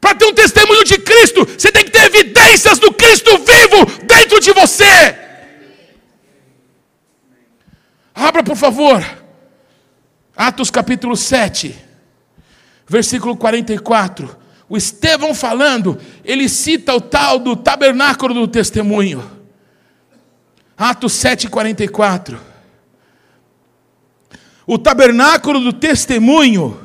Para ter um testemunho de Cristo, você tem que ter evidências do Cristo vivo dentro de você. Abra, por favor, Atos capítulo 7, versículo 44. O Estevão falando, ele cita o tal do tabernáculo do testemunho. Atos 7, 44. O tabernáculo do testemunho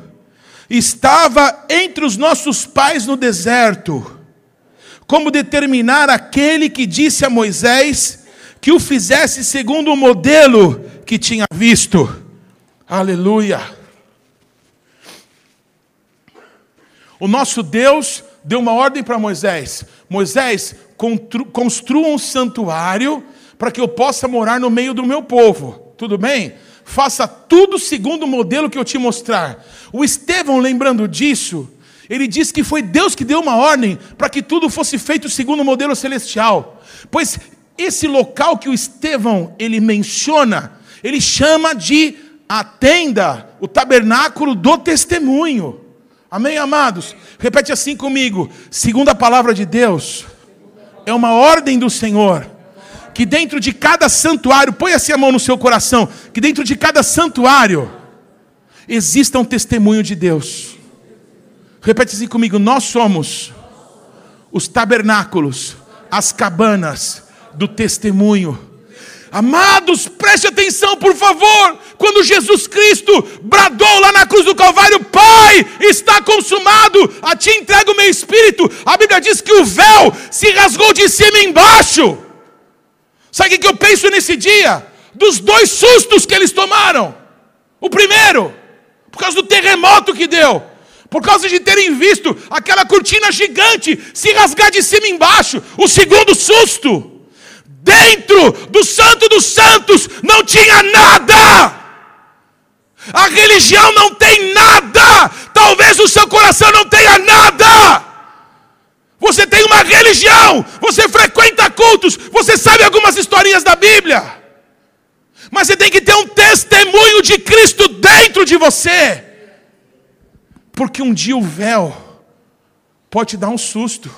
estava entre os nossos pais no deserto, como determinar aquele que disse a Moisés que o fizesse segundo o modelo que tinha visto. Aleluia. O nosso Deus deu uma ordem para Moisés: Moisés, construa um santuário para que eu possa morar no meio do meu povo. Tudo bem? Faça tudo segundo o modelo que eu te mostrar. O Estevão, lembrando disso, ele diz que foi Deus que deu uma ordem para que tudo fosse feito segundo o modelo celestial. Pois esse local que o Estevão ele menciona, ele chama de a tenda, o tabernáculo do testemunho. Amém, amados? Repete assim comigo: segundo a palavra de Deus, é uma ordem do Senhor que dentro de cada santuário, põe assim a mão no seu coração, que dentro de cada santuário exista um testemunho de Deus. Repete assim comigo: nós somos os tabernáculos, as cabanas do testemunho. Amados, preste atenção, por favor. Quando Jesus Cristo bradou lá na cruz do Calvário: Pai, está consumado, a ti entrego o meu espírito. A Bíblia diz que o véu se rasgou de cima embaixo. Sabe o que eu penso nesse dia? Dos dois sustos que eles tomaram. O primeiro, por causa do terremoto que deu, por causa de terem visto aquela cortina gigante se rasgar de cima embaixo. O segundo susto, dentro do Santo dos Santos não tinha nada. A religião não tem nada. Talvez o seu coração não tenha nada. Você tem uma religião, você frequenta cultos, você sabe algumas historinhas da Bíblia. Mas você tem que ter um testemunho de Cristo dentro de você. Porque um dia o véu pode te dar um susto.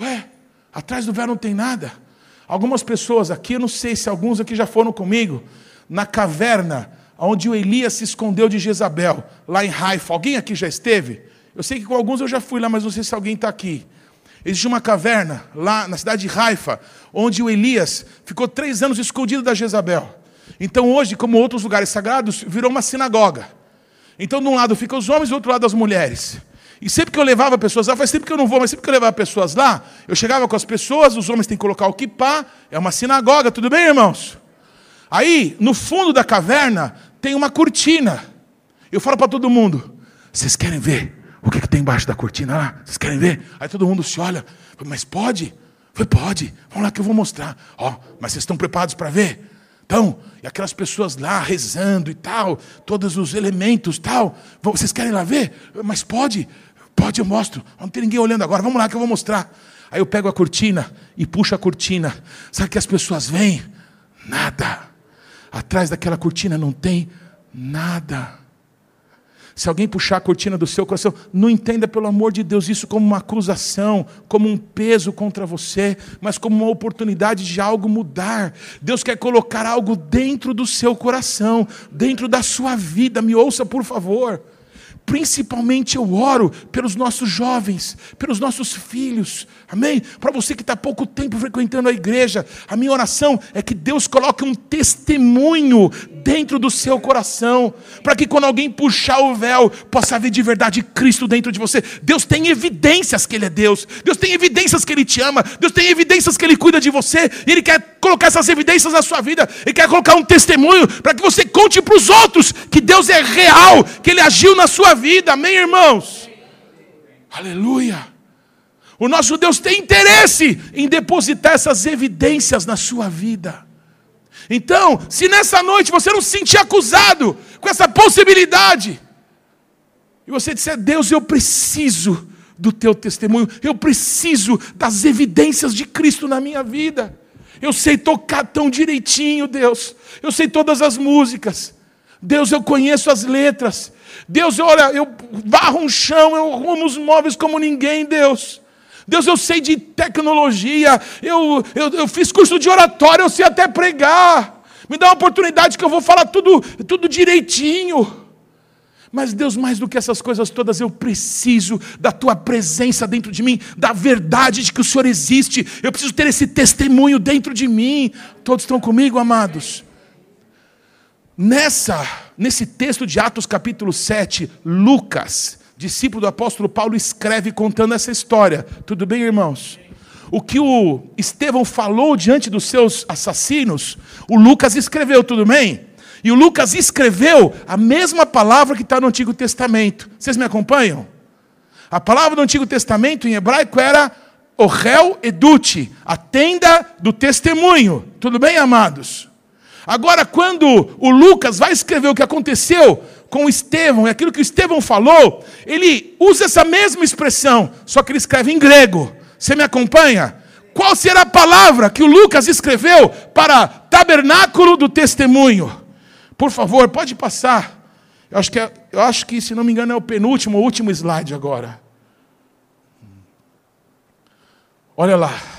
Ué, atrás do véu não tem nada. Algumas pessoas aqui, eu não sei se alguns aqui já foram comigo, na caverna onde o Elias se escondeu de Jezabel, lá em Haifa. Alguém aqui já esteve? Eu sei que com alguns eu já fui lá, mas não sei se alguém está aqui. Existe uma caverna lá na cidade de Haifa, onde o Elias ficou três anos escondido da Jezabel. Então hoje, como outros lugares sagrados, virou uma sinagoga. Então de um lado ficam os homens, do outro lado as mulheres. E sempre que eu levava pessoas lá, faz tempo que eu não vou, mas sempre que eu levava pessoas lá, eu chegava com as pessoas, os homens têm que colocar o kippah, é uma sinagoga, tudo bem, irmãos? Aí, no fundo da caverna, tem uma cortina. Eu falo para todo mundo: vocês querem ver o que, que tem embaixo da cortina lá? Vocês querem ver? Aí todo mundo se olha. Mas pode? Foi, pode. Vamos lá que eu vou mostrar. Ó, mas vocês estão preparados para ver? Então, e aquelas pessoas lá rezando e tal, todos os elementos tal. Vocês querem lá ver? Mas pode? Pode, eu mostro. Não tem ninguém olhando agora. Vamos lá que eu vou mostrar. Aí eu pego a cortina e puxo a cortina. Sabe que as pessoas veem? Nada. Atrás daquela cortina não tem nada. Se alguém puxar a cortina do seu coração, não entenda, pelo amor de Deus, isso como uma acusação, como um peso contra você, mas como uma oportunidade de algo mudar. Deus quer colocar algo dentro do seu coração, dentro da sua vida. Me ouça, por favor. Principalmente eu oro pelos nossos jovens, pelos nossos filhos, amém? Para você que está pouco tempo frequentando a igreja, a minha oração é que Deus coloque um testemunho dentro do seu coração, para que quando alguém puxar o véu, possa ver de verdade Cristo dentro de você. Deus tem evidências que Ele é Deus, Deus tem evidências que Ele te ama, Deus tem evidências que Ele cuida de você, e Ele quer colocar essas evidências na sua vida, Ele quer colocar um testemunho para que você conte para os outros que Deus é real, que Ele agiu na sua vida, amém, irmãos? Aleluia! O nosso Deus tem interesse em depositar essas evidências na sua vida. Então, se nessa noite você não se sentir acusado com essa possibilidade, e você disser, Deus, eu preciso do teu testemunho, eu preciso das evidências de Cristo na minha vida. Eu sei tocar tão direitinho, Deus. Eu sei todas as músicas. Deus, eu conheço as letras. Deus, olha, eu barro um chão, eu arrumo os móveis como ninguém, Deus. Deus, eu sei de tecnologia, eu, eu, eu fiz curso de oratória, eu sei até pregar. Me dá uma oportunidade que eu vou falar tudo, tudo direitinho. Mas Deus, mais do que essas coisas todas, eu preciso da tua presença dentro de mim, da verdade de que o Senhor existe. Eu preciso ter esse testemunho dentro de mim. Todos estão comigo, amados? Nessa, nesse texto de Atos capítulo 7, Lucas, discípulo do apóstolo Paulo, escreve contando essa história. Tudo bem, irmãos? O que o Estevão falou diante dos seus assassinos, o Lucas escreveu, tudo bem? E o Lucas escreveu a mesma palavra que está no Antigo Testamento. Vocês me acompanham? A palavra do Antigo Testamento em hebraico era Ohel Edute, a tenda do testemunho. Tudo bem, amados? Agora, quando o Lucas vai escrever o que aconteceu com Estevão, e aquilo que Estevão falou, ele usa essa mesma expressão, só que ele escreve em grego. Você me acompanha? Qual será a palavra que o Lucas escreveu para tabernáculo do testemunho? Por favor, pode passar. Eu acho que, é, eu acho que se não me engano, é o penúltimo, o último slide agora. Olha lá.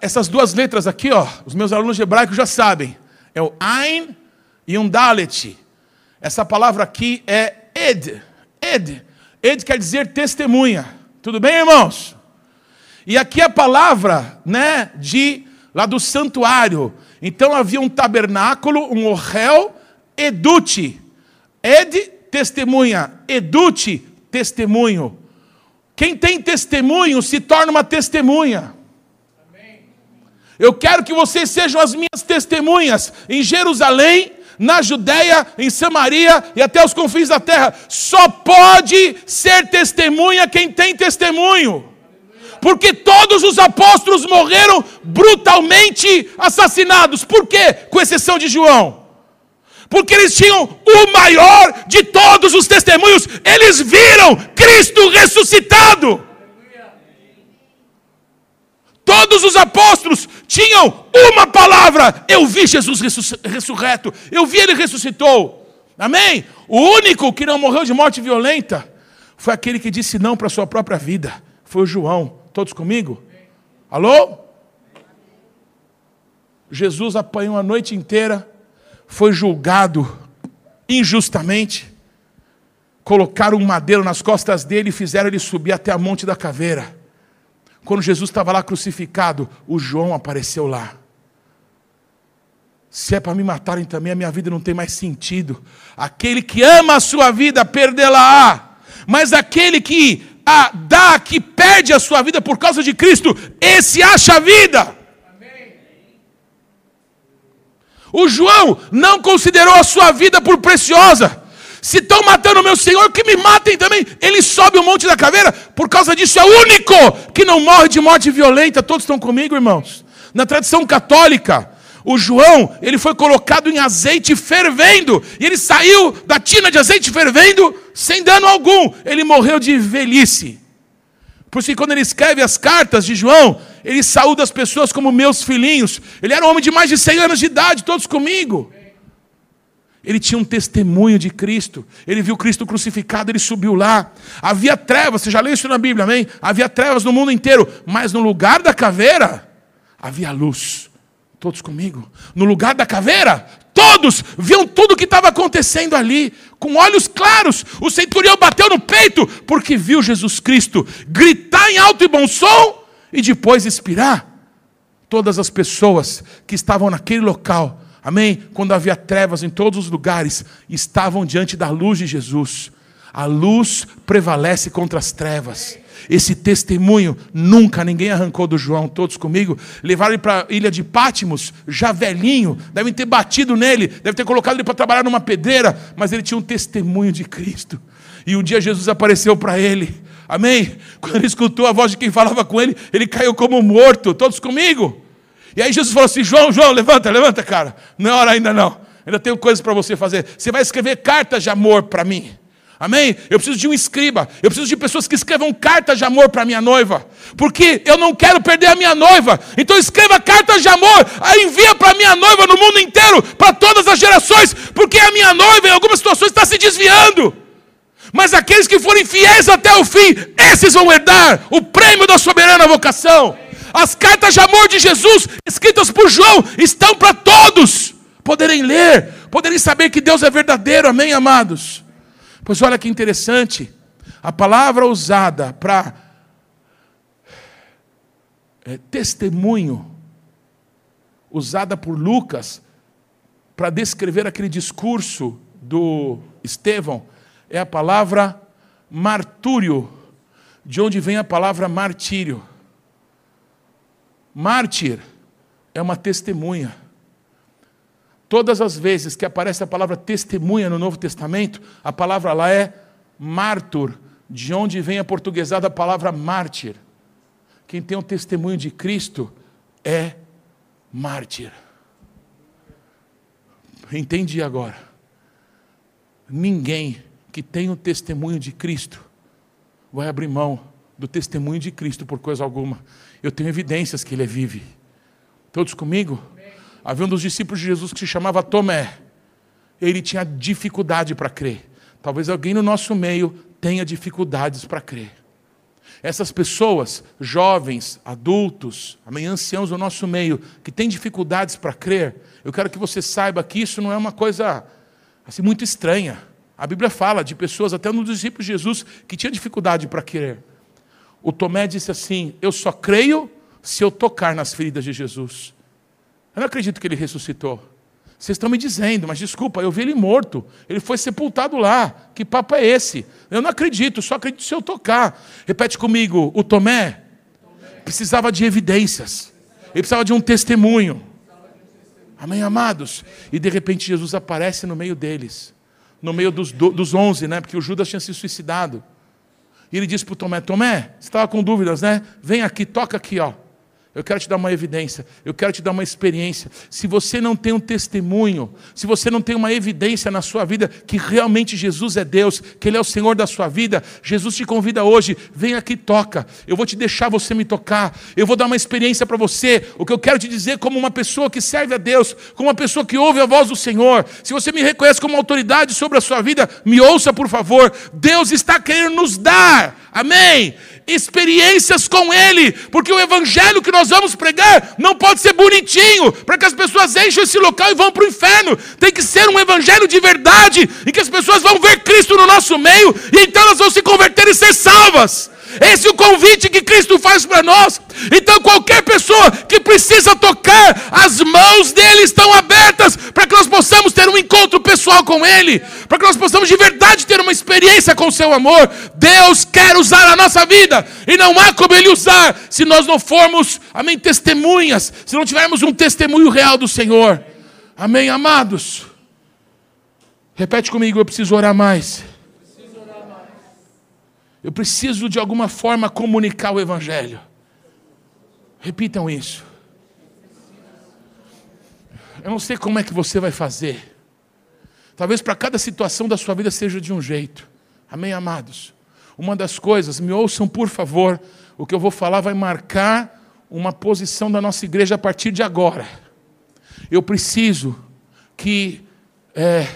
Essas duas letras aqui, ó, os meus alunos de hebraico já sabem. É o Ain e um Dalet. Essa palavra aqui é Ed. Ed. Ed quer dizer testemunha. Tudo bem, irmãos? E aqui a palavra, né, de lá do santuário. Então havia um tabernáculo, um orrel, edute. Ed, testemunha. Edute, testemunho. Quem tem testemunho se torna uma testemunha. Eu quero que vocês sejam as minhas testemunhas em Jerusalém, na Judéia, em Samaria e até os confins da terra. Só pode ser testemunha quem tem testemunho. Porque todos os apóstolos morreram brutalmente assassinados. Por quê? Com exceção de João. Porque eles tinham o maior de todos os testemunhos. Eles viram Cristo ressuscitado. Todos os apóstolos tinham uma palavra: Eu vi Jesus ressurreto, eu vi ele ressuscitou. Amém? O único que não morreu de morte violenta foi aquele que disse não para a sua própria vida. Foi o João. Todos comigo? Alô? Jesus apanhou a noite inteira, foi julgado injustamente, colocaram um madeiro nas costas dele e fizeram ele subir até a Monte da Caveira. Quando Jesus estava lá crucificado, o João apareceu lá. Se é para me matarem também, a minha vida não tem mais sentido. Aquele que ama a sua vida, perdê-la-á. Mas aquele que a dá, que perde a sua vida por causa de Cristo, esse acha a vida. O João não considerou a sua vida por preciosa. Se estão matando meu Senhor, que me matem também. Ele sobe o monte da caveira, por causa disso é o único que não morre de morte violenta. Todos estão comigo, irmãos? Na tradição católica, o João, ele foi colocado em azeite fervendo, e ele saiu da tina de azeite fervendo sem dano algum. Ele morreu de velhice. Por isso que quando ele escreve as cartas de João, ele saúda as pessoas como meus filhinhos. Ele era um homem de mais de 100 anos de idade, todos comigo. Ele tinha um testemunho de Cristo. Ele viu Cristo crucificado, ele subiu lá. Havia trevas, você já leu isso na Bíblia, amém? Havia trevas no mundo inteiro, mas no lugar da caveira havia luz. Todos comigo? No lugar da caveira, todos viam tudo o que estava acontecendo ali, com olhos claros. O centurião bateu no peito, porque viu Jesus Cristo gritar em alto e bom som e depois inspirar todas as pessoas que estavam naquele local. Amém? Quando havia trevas em todos os lugares, estavam diante da luz de Jesus. A luz prevalece contra as trevas. Esse testemunho nunca ninguém arrancou do João, todos comigo. Levaram ele para a ilha de Pátimos, já velhinho, devem ter batido nele, devem ter colocado ele para trabalhar numa pedreira, mas ele tinha um testemunho de Cristo. E um dia Jesus apareceu para ele, amém? Quando ele escutou a voz de quem falava com ele, ele caiu como morto, todos comigo. E aí Jesus falou assim: João, João, levanta, levanta, cara. Não é hora ainda não. Ainda tenho coisas para você fazer. Você vai escrever cartas de amor para mim. Amém? Eu preciso de um escriba. Eu preciso de pessoas que escrevam cartas de amor para minha noiva. Porque eu não quero perder a minha noiva. Então escreva cartas de amor. Envia para minha noiva no mundo inteiro, para todas as gerações. Porque a minha noiva, em algumas situações, está se desviando. Mas aqueles que forem fiéis até o fim, esses vão herdar o prêmio da soberana vocação. As cartas de amor de Jesus, escritas por João, estão para todos poderem ler, poderem saber que Deus é verdadeiro. Amém, amados? Pois olha que interessante, a palavra usada para é, testemunho, usada por Lucas para descrever aquele discurso do Estevão, é a palavra martúrio, de onde vem a palavra martírio. Mártir é uma testemunha. Todas as vezes que aparece a palavra testemunha no Novo Testamento, a palavra lá é mártur, de onde vem a portuguesada a palavra mártir. Quem tem o testemunho de Cristo é mártir. Entendi agora. Ninguém que tem o testemunho de Cristo vai abrir mão do testemunho de Cristo por coisa alguma. Eu tenho evidências que ele vive. Todos comigo? Havia um dos discípulos de Jesus que se chamava Tomé. Ele tinha dificuldade para crer. Talvez alguém no nosso meio tenha dificuldades para crer. Essas pessoas, jovens, adultos, amanhã anciãos do nosso meio, que têm dificuldades para crer, eu quero que você saiba que isso não é uma coisa assim muito estranha. A Bíblia fala de pessoas, até dos discípulos de Jesus, que tinha dificuldade para crer. O Tomé disse assim: Eu só creio se eu tocar nas feridas de Jesus. Eu não acredito que ele ressuscitou. Vocês estão me dizendo, mas desculpa, eu vi ele morto. Ele foi sepultado lá. Que papo é esse? Eu não acredito, só acredito se eu tocar. Repete comigo: o Tomé precisava de evidências. Ele precisava de um testemunho. Amém, amados? E de repente Jesus aparece no meio deles. No meio dos, onze, né? Porque o Judas tinha se suicidado. E ele disse para o Tomé: Tomé, você estava com dúvidas, né? Vem aqui, toca aqui, ó. Eu quero te dar uma evidência, eu quero te dar uma experiência. Se você não tem um testemunho, se você não tem uma evidência na sua vida que realmente Jesus é Deus, que Ele é o Senhor da sua vida, Jesus te convida hoje, vem aqui, toca. Eu vou te deixar você me tocar, eu vou dar uma experiência para você. O que eu quero te dizer, como uma pessoa que serve a Deus, como uma pessoa que ouve a voz do Senhor, se você me reconhece como autoridade sobre a sua vida, me ouça por favor. Deus está querendo nos dar, amém? Experiências com Ele, porque o evangelho que nós vamos pregar não pode ser bonitinho, para que as pessoas enchem esse local e vão para o inferno. Tem que ser um evangelho de verdade, em que as pessoas vão ver Cristo no nosso meio e então elas vão se converter e ser salvas. Esse é o convite que Cristo faz para nós. Então, qualquer pessoa que precisa tocar, as mãos dele estão abertas para que nós possamos ter um encontro pessoal com Ele, para que nós possamos de verdade ter uma experiência com o Seu amor. Deus quer usar a nossa vida e não há como Ele usar se nós não formos, amém, testemunhas, se não tivermos um testemunho real do Senhor. Amém, amados? Repete comigo, eu preciso orar mais. Eu preciso de alguma forma comunicar o Evangelho. Repitam isso. Eu não sei como é que você vai fazer. Talvez para cada situação da sua vida seja de um jeito. Amém, amados? Uma das coisas, me ouçam por favor, o que eu vou falar vai marcar uma posição da nossa igreja a partir de agora. Eu preciso que é,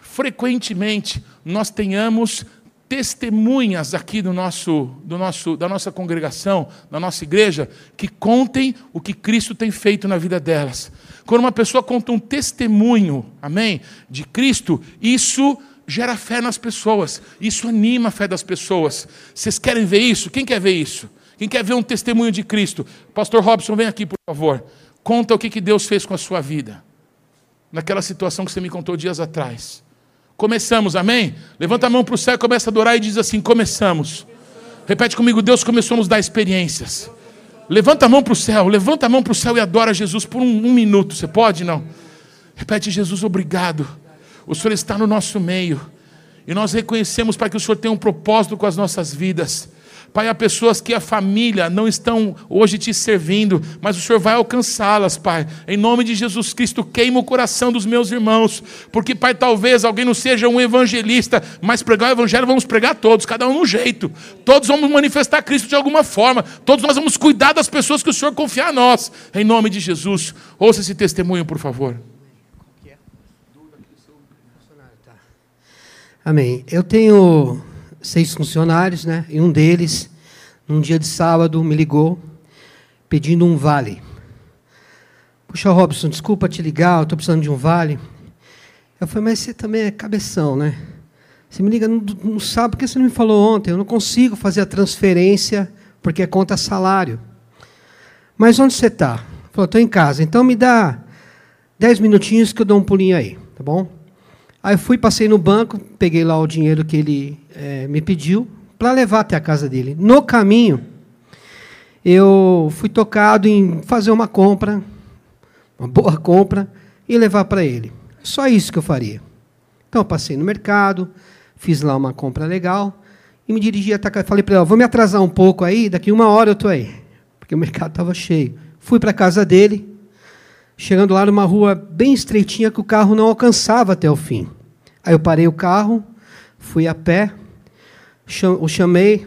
frequentemente nós tenhamos testemunhas aqui do nosso, do nosso, da nossa congregação, da nossa igreja, que contem o que Cristo tem feito na vida delas. Quando uma pessoa conta um testemunho, amém, de Cristo, isso gera fé nas pessoas, isso anima a fé das pessoas. Vocês querem ver isso? Quem quer ver isso? Quem quer ver um testemunho de Cristo? Pastor Robson, vem aqui, por favor. Conta o que Deus fez com a sua vida. Naquela situação que você me contou dias atrás. Começamos, amém? Levanta a mão para o céu, começa a adorar e diz assim: começamos. Repete comigo, Deus começou a nos dar experiências. Levanta a mão para o céu, levanta a mão para o céu e adora Jesus por um, um minuto. Você pode? Não. Repete, Jesus, obrigado. O Senhor está no nosso meio. E nós reconhecemos, Pai, que o Senhor tem um propósito com as nossas vidas. Pai, há pessoas que a família não estão hoje te servindo, mas o Senhor vai alcançá-las, Pai. Em nome de Jesus Cristo, queima o coração dos meus irmãos, porque, Pai, talvez alguém não seja um evangelista, mas pregar o evangelho vamos pregar todos, cada um no jeito. Todos vamos manifestar Cristo de alguma forma. Todos nós vamos cuidar das pessoas que o Senhor confiar a nós. Em nome de Jesus, ouça esse testemunho, por favor. Amém. Eu tenho seis funcionários, né? E um deles, num dia de sábado, me ligou pedindo um vale. Puxa, Robson, desculpa te ligar, eu estou precisando de um vale. Eu falei, mas você também é cabeção, né? Você me liga no, no sábado, por que você não me falou ontem? Eu não consigo fazer a transferência porque é conta salário. Mas onde você está? Falou, estou em casa. Então me dá dez minutinhos que eu dou um pulinho aí, tá bom? Aí fui, passei no banco, peguei lá o dinheiro que ele é, me pediu para levar até a casa dele. No caminho, eu fui tocado em fazer uma compra, uma boa compra, e levar para ele. Só isso que eu faria. Então eu passei no mercado, fiz lá uma compra legal e me dirigi até casa. Falei para ele: vou me atrasar um pouco aí, daqui uma hora eu estou aí, porque o mercado estava cheio. Fui para a casa dele, chegando lá numa rua bem estreitinha que o carro não alcançava até o fim. Aí eu parei o carro, fui a pé, o chamei.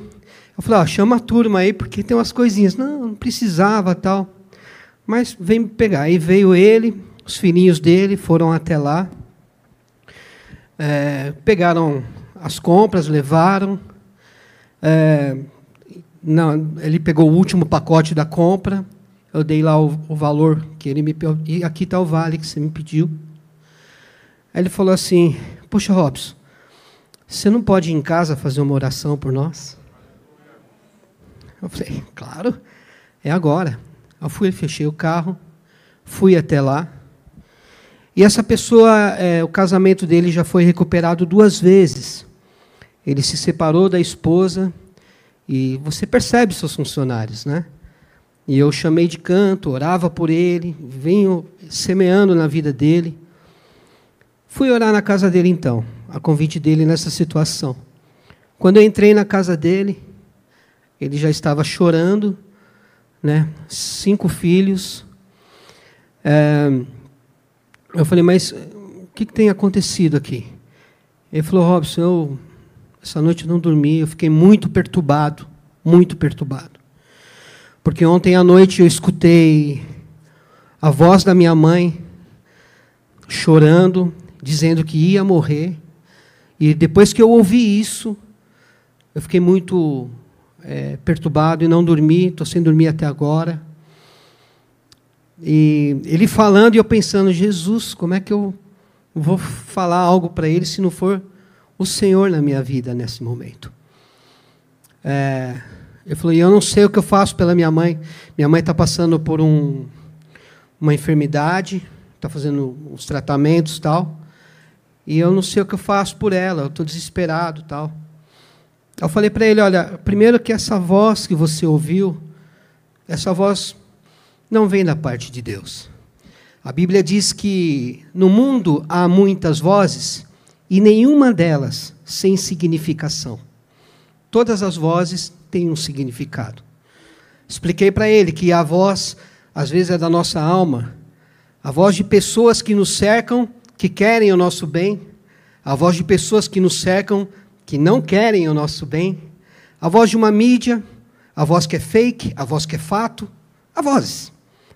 Eu falei, ó, chama a turma aí, porque tem umas coisinhas. Não, não precisava tal. Mas vem me pegar. Aí veio ele, os filhinhos dele foram até lá. É, pegaram as compras, levaram. É, não, ele pegou o último pacote da compra. Eu dei lá o, o valor que ele me pediu. E aqui está o vale que você me pediu. Aí ele falou assim: Poxa, Robson, você não pode ir em casa fazer uma oração por nós? Eu falei: Claro, é agora. Eu fui, fechei o carro, fui até lá. E essa pessoa, é, o casamento dele já foi recuperado duas vezes. Ele se separou da esposa e você percebe seus funcionários, né? E eu chamei de canto, orava por ele, venho semeando na vida dele. Fui orar na casa dele então, a convite dele nessa situação. Quando eu entrei na casa dele, ele já estava chorando, né? Cinco filhos. É, eu falei, mas o que, que tem acontecido aqui? Ele falou, Robson, eu, essa noite não dormi, eu fiquei muito perturbado, muito perturbado. Porque ontem à noite eu escutei a voz da minha mãe chorando, dizendo que ia morrer. E depois que eu ouvi isso, eu fiquei muito é, perturbado e não dormi, estou sem dormir até agora. E ele falando e eu pensando, Jesus, como é que eu vou falar algo para ele se não for o Senhor na minha vida nesse momento? É, ele falou, e eu não sei o que eu faço pela minha mãe. Minha mãe está passando por um, uma enfermidade, está fazendo uns tratamentos tal e eu não sei o que eu faço por ela, eu estou desesperado tal. Eu falei para ele, olha, primeiro que essa voz que você ouviu, essa voz não vem da parte de Deus. A Bíblia diz que no mundo há muitas vozes e nenhuma delas sem significação. Todas as vozes têm um significado. Expliquei para ele que a voz, às vezes, é da nossa alma, a voz de pessoas que nos cercam que querem o nosso bem, a voz de pessoas que nos cercam, que não querem o nosso bem, a voz de uma mídia, a voz que é fake, a voz que é fato, a voz,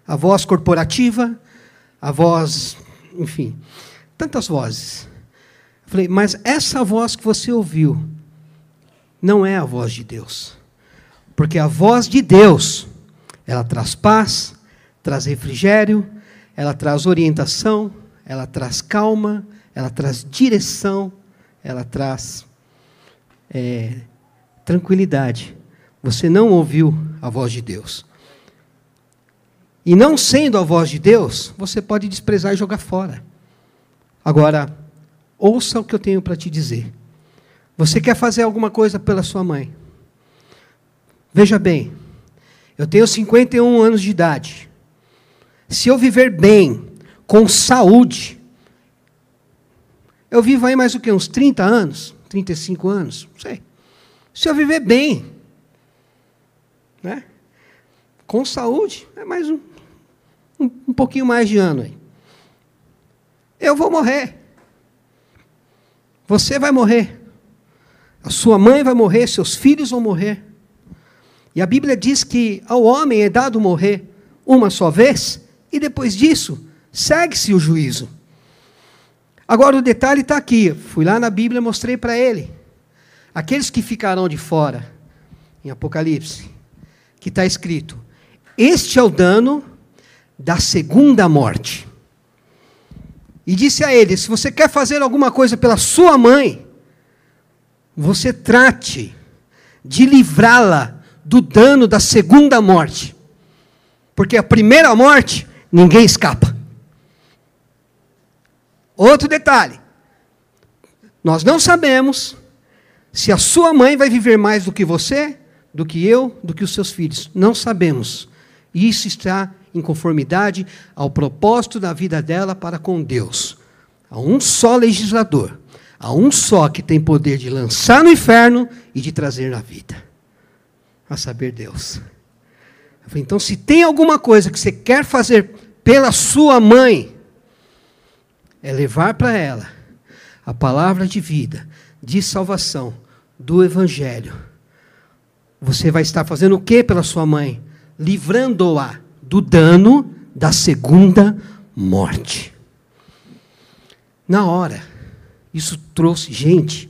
a voz corporativa, a voz, enfim, tantas vozes. Falei, mas essa voz que você ouviu não é a voz de Deus. Porque a voz de Deus, ela traz paz, traz refrigério, ela traz orientação, ela traz calma, ela traz direção, ela traz é, tranquilidade. Você não ouviu a voz de Deus. E não sendo a voz de Deus, você pode desprezar e jogar fora. Agora, ouça o que eu tenho para te dizer. Você quer fazer alguma coisa pela sua mãe? Veja bem, eu tenho 51 anos de idade. Se eu viver bem, com saúde, eu vivo aí mais o que? Uns 30 anos? 35 anos? Não sei. Se eu viver bem, né? com saúde, é mais um, um, um pouquinho mais de ano aí. Eu vou morrer. Você vai morrer. A sua mãe vai morrer, seus filhos vão morrer. E a Bíblia diz que ao homem é dado morrer uma só vez, e depois disso, segue-se o juízo. Agora o detalhe está aqui. Fui lá na Bíblia e mostrei para ele. Aqueles que ficarão de fora, em Apocalipse, que está escrito: Este é o dano da segunda morte. E disse a ele: Se você quer fazer alguma coisa pela sua mãe, você trate de livrá-la do dano da segunda morte. Porque a primeira morte, ninguém escapa. Outro detalhe: nós não sabemos se a sua mãe vai viver mais do que você, do que eu, do que os seus filhos. Não sabemos. Isso está em conformidade ao propósito da vida dela para com Deus. Há um só legislador, há um só que tem poder de lançar no inferno e de trazer na vida. A saber, Deus. então, se tem alguma coisa que você quer fazer pela sua mãe, é levar para ela a palavra de vida, de salvação, do Evangelho. Você vai estar fazendo o que pela sua mãe? Livrando-a do dano da segunda morte. Na hora, isso trouxe, gente,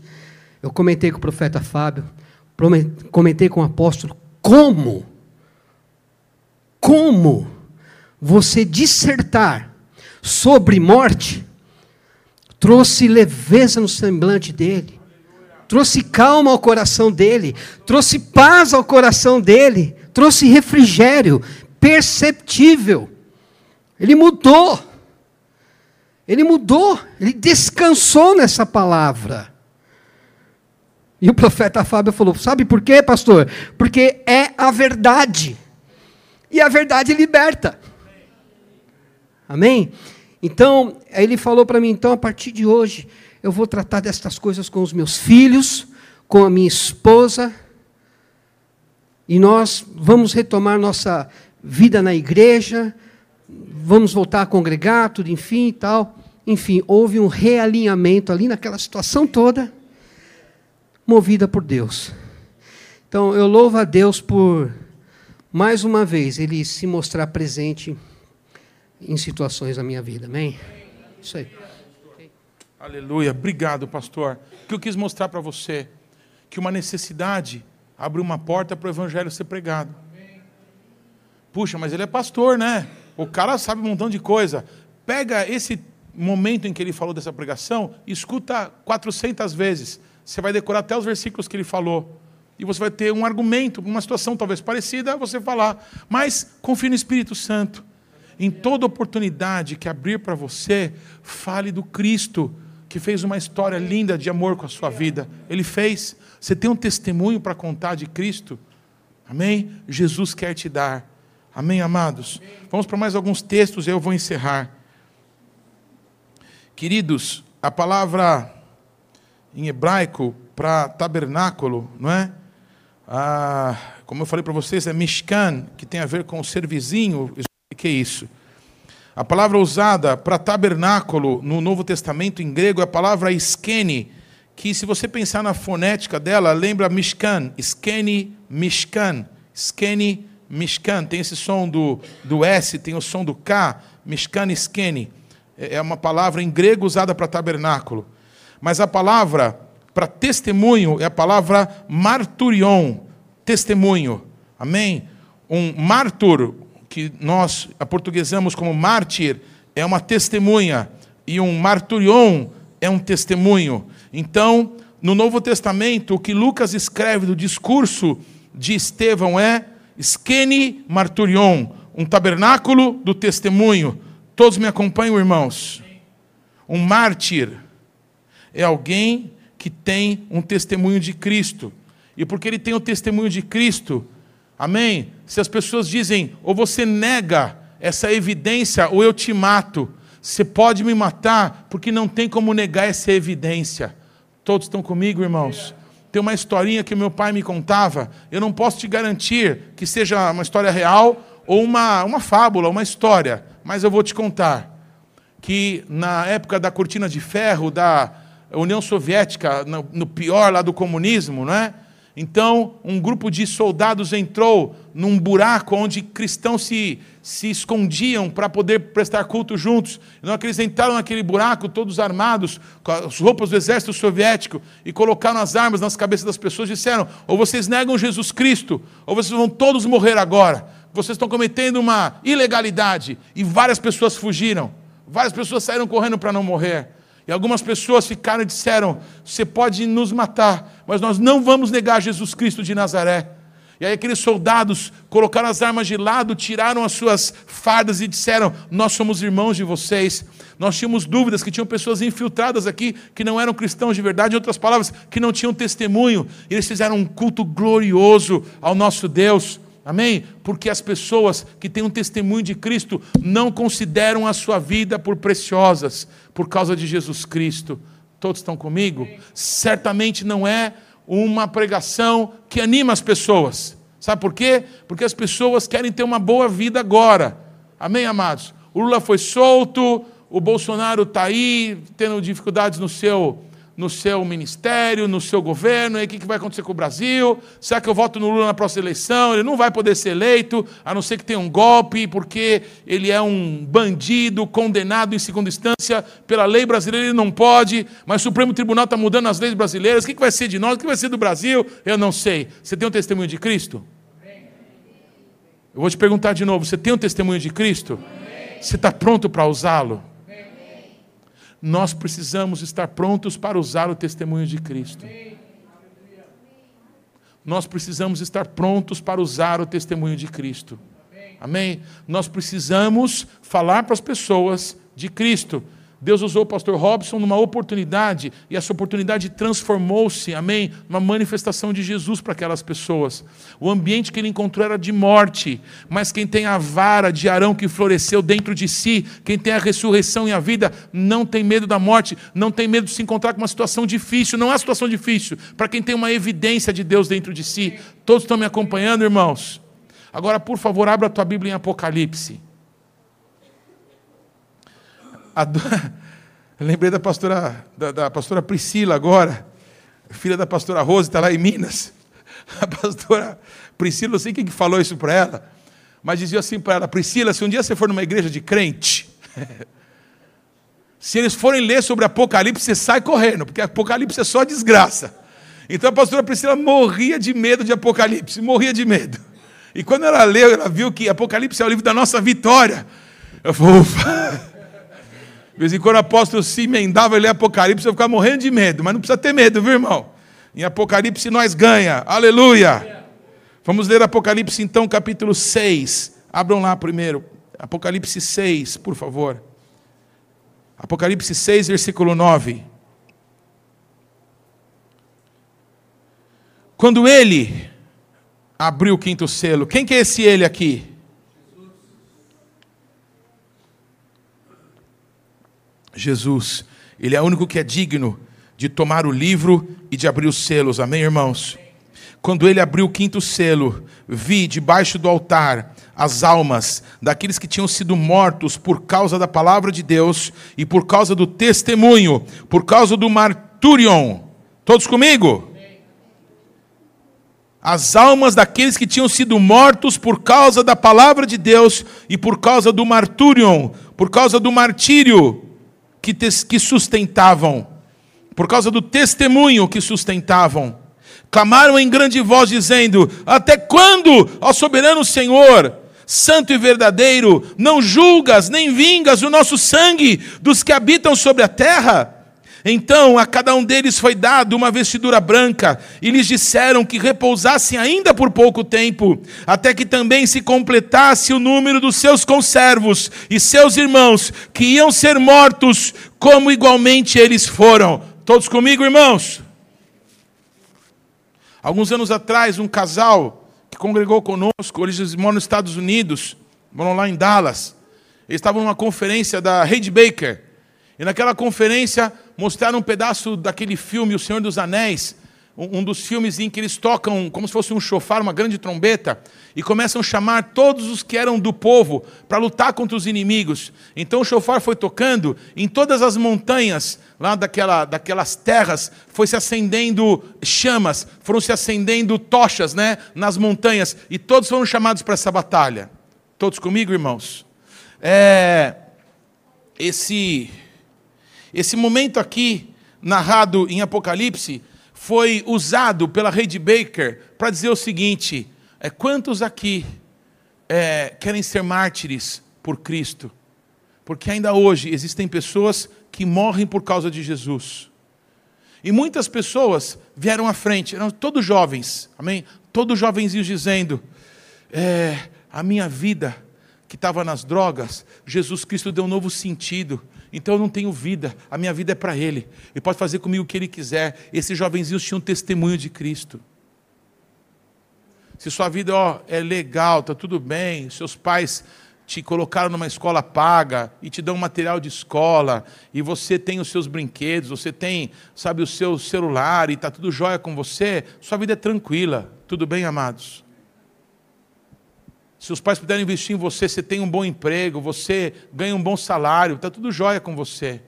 eu comentei com o profeta Fábio, comentei com o apóstolo, como, como você dissertar sobre morte trouxe leveza no semblante dele, trouxe calma ao coração dele, trouxe paz ao coração dele, trouxe refrigério, perceptível. Ele mudou. Ele mudou, ele descansou nessa palavra. E o profeta Fábio falou: Sabe por quê, pastor? Porque é a verdade. E a verdade liberta. Amém? Então, ele falou para mim: então, a partir de hoje, eu vou tratar destas coisas com os meus filhos, com a minha esposa, e nós vamos retomar nossa vida na igreja, vamos voltar a congregar, tudo, enfim e tal. Enfim, houve um realinhamento ali naquela situação toda, movida por Deus. Então, eu louvo a Deus por, mais uma vez, Ele se mostrar presente em situações da minha vida. Amém? Isso aí. Aleluia. Obrigado, pastor. O que eu quis mostrar para você? Que uma necessidade abre uma porta para o evangelho ser pregado. Puxa, mas ele é pastor, né? O cara sabe um montão de coisa. Pega esse momento em que ele falou dessa pregação escuta 400 vezes. Você vai decorar até os versículos que ele falou. E você vai ter um argumento, uma situação talvez parecida, você falar. Mas confie no Espírito Santo. Em toda oportunidade que abrir para você, fale do Cristo, que fez uma história linda de amor com a sua vida. Ele fez. Você tem um testemunho para contar de Cristo? Amém? Jesus quer te dar. Amém, amados? Amém. Vamos para mais alguns textos e eu vou encerrar. Queridos, a palavra em hebraico para tabernáculo, não é? Ah, como eu falei para vocês, é Mishkan, que tem a ver com o ser vizinho. O que é isso? A palavra usada para tabernáculo no Novo Testamento em grego é a palavra skene, que se você pensar na fonética dela, lembra Mishkan, skene, Mishkan, skene, Mishkan, tem esse som do, do S, tem o som do K, Mishkan Skene. É, é uma palavra em grego usada para tabernáculo. Mas a palavra para testemunho é a palavra marturion, testemunho. Amém? Um martur, que nós aportuguesamos como mártir, é uma testemunha. E um marturion é um testemunho. Então, no Novo Testamento, o que Lucas escreve do discurso de Estevão é Skene Marturion, um tabernáculo do testemunho. Todos me acompanham, irmãos? Um mártir é alguém que tem um testemunho de Cristo. E porque ele tem o testemunho de Cristo, amém? Se as pessoas dizem, ou você nega essa evidência, ou eu te mato, você pode me matar, porque não tem como negar essa evidência. Todos estão comigo, irmãos? Tem uma historinha que meu pai me contava, eu não posso te garantir que seja uma história real ou uma, uma fábula, uma história, mas eu vou te contar que na época da cortina de ferro, da União Soviética, no, no pior lá do comunismo, não é? Então, um grupo de soldados entrou num buraco onde cristãos se, se escondiam para poder prestar culto juntos. Então, eles entraram naquele buraco, todos armados, com as roupas do exército soviético, e colocaram as armas nas cabeças das pessoas e disseram: ou vocês negam Jesus Cristo, ou vocês vão todos morrer agora. Vocês estão cometendo uma ilegalidade. E várias pessoas fugiram. Várias pessoas saíram correndo para não morrer. E algumas pessoas ficaram e disseram: Você pode nos matar, mas nós não vamos negar Jesus Cristo de Nazaré. E aí aqueles soldados colocaram as armas de lado, tiraram as suas fardas e disseram: Nós somos irmãos de vocês. Nós tínhamos dúvidas que tinham pessoas infiltradas aqui que não eram cristãos de verdade, em outras palavras, que não tinham testemunho. E eles fizeram um culto glorioso ao nosso Deus. Amém? Porque as pessoas que têm um testemunho de Cristo não consideram a sua vida por preciosas por causa de Jesus Cristo. Todos estão comigo? Certamente não é uma pregação que anima as pessoas. Sabe por quê? Porque as pessoas querem ter uma boa vida agora. Amém, amados? O Lula foi solto, o Bolsonaro está aí tendo dificuldades no seu no seu ministério, no seu governo, e o que vai acontecer com o Brasil? Será que eu voto no Lula na próxima eleição? Ele não vai poder ser eleito, a não ser que tenha um golpe, porque ele é um bandido condenado em segunda instância pela lei brasileira, ele não pode, mas o Supremo Tribunal está mudando as leis brasileiras, o que vai ser de nós? O que vai ser do Brasil? Eu não sei. Você tem um testemunho de Cristo? Eu vou te perguntar de novo: você tem um testemunho de Cristo? Você está pronto para usá-lo? Nós precisamos estar prontos para usar o testemunho de Cristo. Nós precisamos estar prontos para usar o testemunho de Cristo. Amém? Nós precisamos falar para as pessoas de Cristo. Deus usou o pastor Robson numa oportunidade, e essa oportunidade transformou-se, amém, numa manifestação de Jesus para aquelas pessoas. O ambiente que ele encontrou era de morte, mas quem tem a vara de Arão que floresceu dentro de si, quem tem a ressurreição e a vida, não tem medo da morte, não tem medo de se encontrar com uma situação difícil. Não é situação difícil para quem tem uma evidência de Deus dentro de si. Todos estão me acompanhando, irmãos? Agora, por favor, abra a tua Bíblia em Apocalipse. Lembrei da pastora, da, da, pastora Priscila agora, filha da pastora Rose, está lá em Minas. A pastora Priscila, não sei quem que falou isso para ela, mas dizia assim para ela: Priscila, se um dia você for numa igreja de crente, se eles forem ler sobre Apocalipse, você sai correndo, porque Apocalipse é só desgraça. Então a pastora Priscila morria de medo de Apocalipse, morria de medo. E quando ela leu, ela viu que Apocalipse é o livro da nossa vitória. Eu falei, ufa. De vez em quando o apóstolo se emendava e lia Apocalipse, eu ficava morrendo de medo, mas não precisa ter medo, viu, irmão? Em Apocalipse nós ganha, aleluia! Vamos ler Apocalipse então, capítulo 6. Abram lá primeiro, Apocalipse 6, por favor. Apocalipse 6, versículo 9. Quando ele abriu o quinto selo, quem que é esse ele aqui? Jesus, Ele é o único que é digno de tomar o livro e de abrir os selos, amém, irmãos? Quando ele abriu o quinto selo, vi debaixo do altar as almas daqueles que tinham sido mortos por causa da palavra de Deus e por causa do testemunho, por causa do marturion. Todos comigo? As almas daqueles que tinham sido mortos por causa da palavra de Deus e por causa do marturion, por causa do martírio que, que sustentavam, por causa do testemunho que sustentavam, clamaram em grande voz, dizendo: Até quando, ó soberano Senhor, santo e verdadeiro, não julgas nem vingas o nosso sangue dos que habitam sobre a terra? Então a cada um deles foi dado uma vestidura branca, e lhes disseram que repousassem ainda por pouco tempo, até que também se completasse o número dos seus conservos e seus irmãos, que iam ser mortos, como igualmente eles foram. Todos comigo, irmãos? Alguns anos atrás, um casal que congregou conosco, eles moram nos Estados Unidos, moram lá em Dallas. Eles estavam numa conferência da Reid Baker. E naquela conferência mostraram um pedaço daquele filme, O Senhor dos Anéis, um dos filmes em que eles tocam como se fosse um chofar, uma grande trombeta, e começam a chamar todos os que eram do povo para lutar contra os inimigos. Então o chofar foi tocando, em todas as montanhas, lá daquela, daquelas terras, foi se acendendo chamas, foram se acendendo tochas né, nas montanhas, e todos foram chamados para essa batalha. Todos comigo, irmãos? É, esse esse momento aqui, narrado em Apocalipse, foi usado pela Rede Baker para dizer o seguinte: é, quantos aqui é, querem ser mártires por Cristo? Porque ainda hoje existem pessoas que morrem por causa de Jesus. E muitas pessoas vieram à frente, eram todos jovens, amém? Todos jovenzinhos dizendo: é, a minha vida que estava nas drogas, Jesus Cristo deu um novo sentido. Então eu não tenho vida, a minha vida é para Ele. Ele pode fazer comigo o que Ele quiser. Esses jovenzinhos tinham testemunho de Cristo. Se sua vida ó, é legal, está tudo bem, seus pais te colocaram numa escola paga e te dão material de escola, e você tem os seus brinquedos, você tem, sabe, o seu celular e está tudo jóia com você, sua vida é tranquila. Tudo bem, amados? Se os pais puderem investir em você, você tem um bom emprego, você ganha um bom salário, está tudo jóia com você.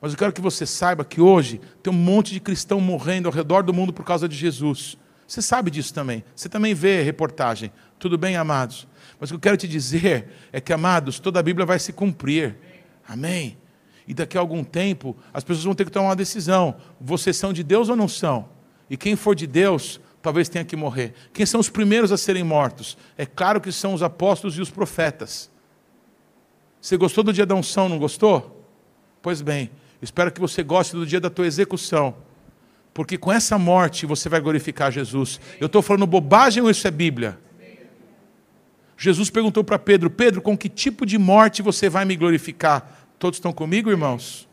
Mas eu quero que você saiba que hoje tem um monte de cristão morrendo ao redor do mundo por causa de Jesus. Você sabe disso também. Você também vê reportagem. Tudo bem, amados? Mas o que eu quero te dizer é que, amados, toda a Bíblia vai se cumprir. Amém? E daqui a algum tempo, as pessoas vão ter que tomar uma decisão. Vocês são de Deus ou não são? E quem for de Deus talvez tenha que morrer. Quem são os primeiros a serem mortos? É claro que são os apóstolos e os profetas. Você gostou do dia da unção, não gostou? Pois bem, espero que você goste do dia da tua execução. Porque com essa morte você vai glorificar Jesus. Eu estou falando bobagem ou isso é Bíblia? Jesus perguntou para Pedro: Pedro, com que tipo de morte você vai me glorificar? Todos estão comigo, irmãos?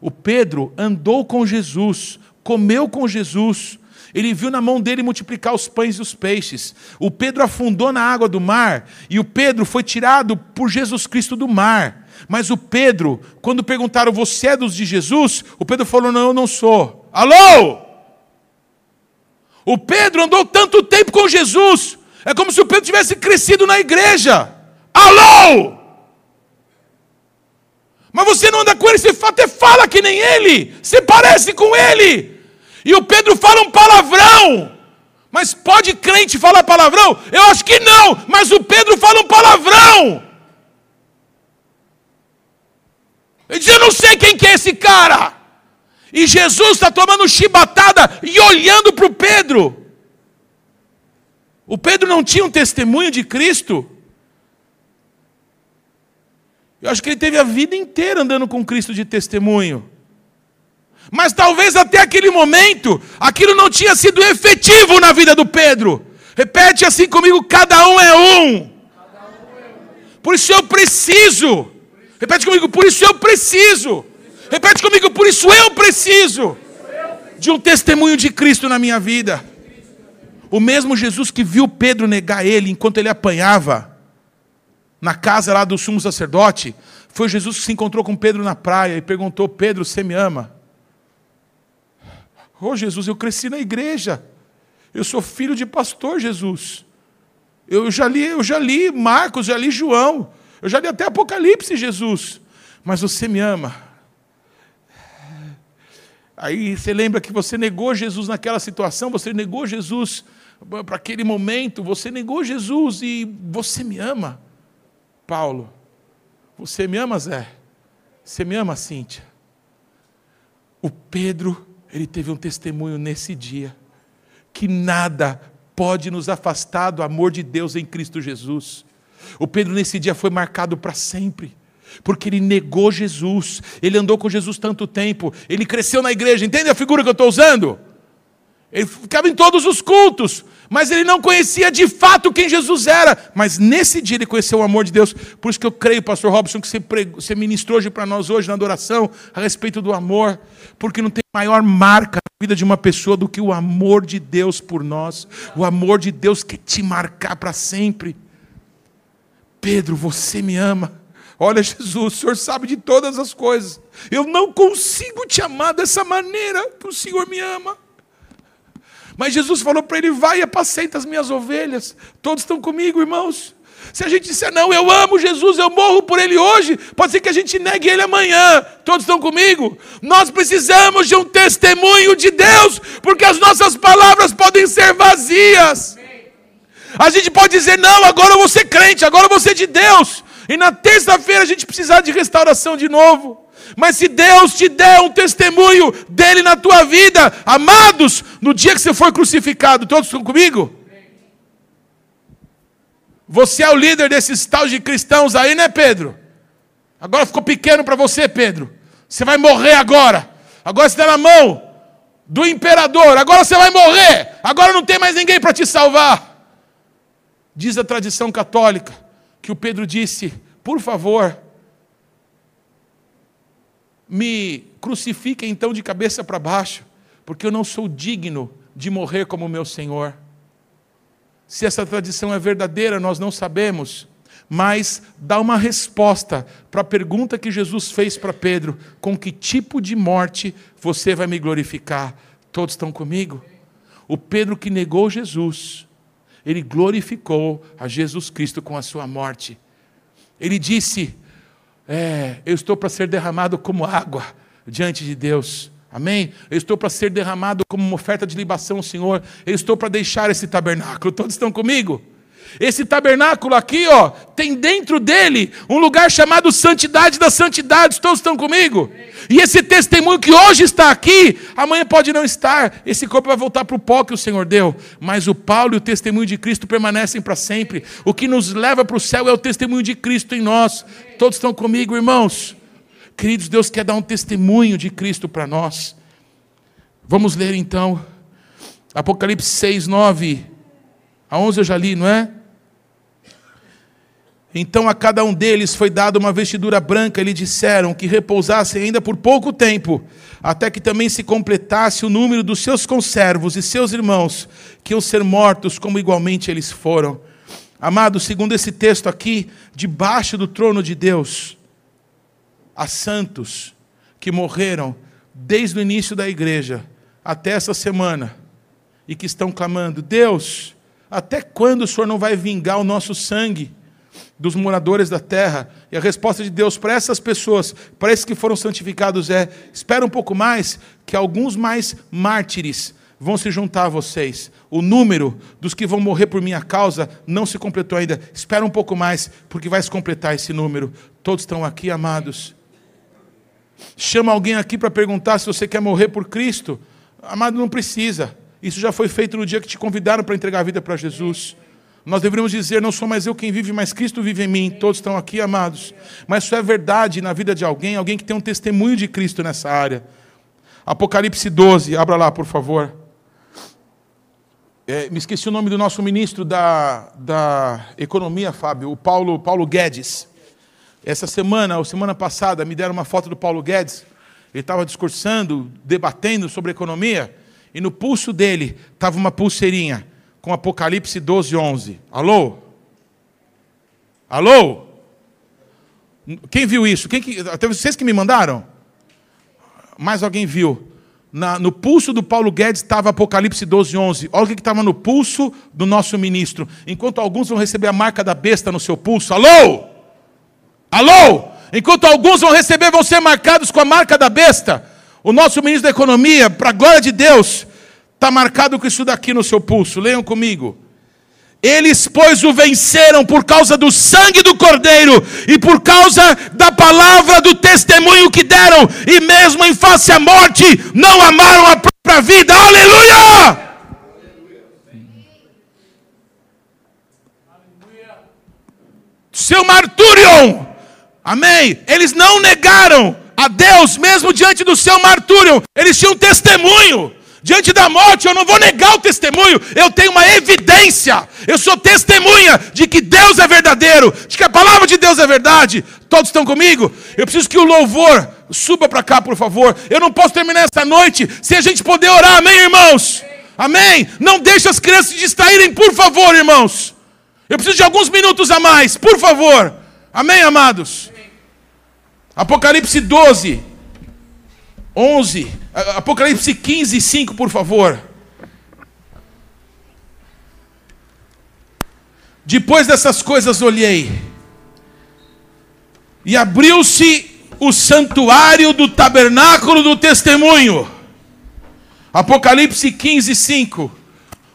O Pedro andou com Jesus, comeu com Jesus, ele viu na mão dele multiplicar os pães e os peixes. O Pedro afundou na água do mar e o Pedro foi tirado por Jesus Cristo do mar. Mas o Pedro, quando perguntaram, você é dos de Jesus? O Pedro falou, não, eu não sou. Alô? O Pedro andou tanto tempo com Jesus. É como se o Pedro tivesse crescido na igreja. Alô? Mas você não anda com ele, você até fala que nem ele. Você parece com ele. E o Pedro fala um palavrão. Mas pode crente falar palavrão? Eu acho que não, mas o Pedro fala um palavrão. Ele diz: Eu não sei quem que é esse cara. E Jesus está tomando chibatada e olhando para o Pedro. O Pedro não tinha um testemunho de Cristo. Eu acho que ele teve a vida inteira andando com Cristo de testemunho. Mas talvez até aquele momento, aquilo não tinha sido efetivo na vida do Pedro. Repete assim comigo: cada um é um. Por isso eu preciso. Repete comigo: por isso eu preciso. Repete comigo: por isso eu preciso de um testemunho de Cristo na minha vida. O mesmo Jesus que viu Pedro negar ele enquanto ele apanhava na casa lá do sumo sacerdote, foi Jesus que se encontrou com Pedro na praia e perguntou: Pedro, você me ama? Oh, Jesus, eu cresci na igreja. Eu sou filho de pastor, Jesus. Eu já li, eu já li Marcos, já li João. Eu já li até Apocalipse, Jesus. Mas você me ama. Aí você lembra que você negou Jesus naquela situação, você negou Jesus para aquele momento, você negou Jesus e você me ama, Paulo. Você me ama, Zé? Você me ama, Cíntia? O Pedro ele teve um testemunho nesse dia que nada pode nos afastar do amor de Deus em Cristo Jesus. O Pedro nesse dia foi marcado para sempre. Porque ele negou Jesus, ele andou com Jesus tanto tempo, ele cresceu na igreja, entende a figura que eu estou usando? Ele ficava em todos os cultos, mas ele não conhecia de fato quem Jesus era. Mas nesse dia ele conheceu o amor de Deus. Por isso que eu creio, pastor Robson, que você, pregou, você ministrou hoje para nós hoje na adoração a respeito do amor. Porque não tem maior marca na vida de uma pessoa do que o amor de Deus por nós. O amor de Deus que te marcar para sempre. Pedro, você me ama. Olha, Jesus, o Senhor sabe de todas as coisas. Eu não consigo te amar dessa maneira que o Senhor me ama. Mas Jesus falou para ele: vai e apacenta as minhas ovelhas. Todos estão comigo, irmãos. Se a gente disser, não, eu amo Jesus, eu morro por ele hoje, pode ser que a gente negue ele amanhã. Todos estão comigo? Nós precisamos de um testemunho de Deus, porque as nossas palavras podem ser vazias. A gente pode dizer, não, agora eu vou ser crente, agora eu vou ser de Deus. E na terça-feira a gente precisar de restauração de novo. Mas se Deus te der um testemunho dele na tua vida, amados, no dia que você for crucificado, todos estão comigo? Você é o líder desses tal de cristãos aí, né, Pedro? Agora ficou pequeno para você, Pedro. Você vai morrer agora. Agora você está na mão do imperador. Agora você vai morrer. Agora não tem mais ninguém para te salvar. Diz a tradição católica que o Pedro disse: por favor, me crucifiquem então de cabeça para baixo, porque eu não sou digno de morrer como meu Senhor. Se essa tradição é verdadeira, nós não sabemos, mas dá uma resposta para a pergunta que Jesus fez para Pedro: com que tipo de morte você vai me glorificar? Todos estão comigo? O Pedro que negou Jesus, ele glorificou a Jesus Cristo com a sua morte. Ele disse: é, eu estou para ser derramado como água diante de Deus. Amém? Eu estou para ser derramado como uma oferta de libação ao Senhor. Eu estou para deixar esse tabernáculo. Todos estão comigo? Esse tabernáculo aqui, ó, tem dentro dele um lugar chamado Santidade das Santidades. Todos estão comigo? E esse testemunho que hoje está aqui, amanhã pode não estar. Esse corpo vai voltar para o pó que o Senhor deu. Mas o Paulo e o testemunho de Cristo permanecem para sempre. O que nos leva para o céu é o testemunho de Cristo em nós. Todos estão comigo, irmãos? Queridos, Deus quer dar um testemunho de Cristo para nós. Vamos ler então. Apocalipse 6, 9 a 11 eu já li, não é? Então a cada um deles foi dada uma vestidura branca, e lhe disseram que repousassem ainda por pouco tempo, até que também se completasse o número dos seus conservos e seus irmãos, que iam ser mortos como igualmente eles foram. Amados, segundo esse texto aqui, debaixo do trono de Deus, há santos que morreram desde o início da igreja até essa semana e que estão clamando: Deus, até quando o Senhor não vai vingar o nosso sangue? Dos moradores da terra. E a resposta de Deus para essas pessoas, para esses que foram santificados, é: espera um pouco mais, que alguns mais mártires vão se juntar a vocês. O número dos que vão morrer por minha causa não se completou ainda. Espera um pouco mais, porque vai se completar esse número. Todos estão aqui, amados. Chama alguém aqui para perguntar se você quer morrer por Cristo. Amado, não precisa. Isso já foi feito no dia que te convidaram para entregar a vida para Jesus. Nós deveríamos dizer: não sou mais eu quem vive, mas Cristo vive em mim. Todos estão aqui, amados. Mas isso é verdade na vida de alguém, alguém que tem um testemunho de Cristo nessa área. Apocalipse 12, abra lá, por favor. É, me esqueci o nome do nosso ministro da, da Economia, Fábio, o Paulo, Paulo Guedes. Essa semana, ou semana passada, me deram uma foto do Paulo Guedes. Ele estava discursando, debatendo sobre economia, e no pulso dele estava uma pulseirinha com Apocalipse 12, 11. Alô? Alô? Quem viu isso? Quem que, até vocês que me mandaram? Mais alguém viu? Na, no pulso do Paulo Guedes estava Apocalipse 12, 11. Olha o que estava no pulso do nosso ministro. Enquanto alguns vão receber a marca da besta no seu pulso. Alô? Alô? Enquanto alguns vão receber, vão ser marcados com a marca da besta. O nosso ministro da Economia, para a glória de Deus, Está marcado com isso daqui no seu pulso. Leiam comigo. Eles, pois, o venceram por causa do sangue do Cordeiro e por causa da palavra do testemunho que deram, e mesmo em face à morte, não amaram a própria vida. Aleluia! Seu marturion, Amém? Eles não negaram a Deus, mesmo diante do seu martírio. Eles tinham testemunho. Diante da morte, eu não vou negar o testemunho, eu tenho uma evidência. Eu sou testemunha de que Deus é verdadeiro, de que a palavra de Deus é verdade. Todos estão comigo? Eu preciso que o louvor suba para cá, por favor. Eu não posso terminar essa noite sem a gente poder orar, amém, irmãos? Amém? Não deixe as crianças distraírem, por favor, irmãos. Eu preciso de alguns minutos a mais, por favor. Amém, amados? Apocalipse 12, 11, Apocalipse 15, 5, por favor. Depois dessas coisas olhei, e abriu-se o santuário do tabernáculo do testemunho. Apocalipse 15, 5.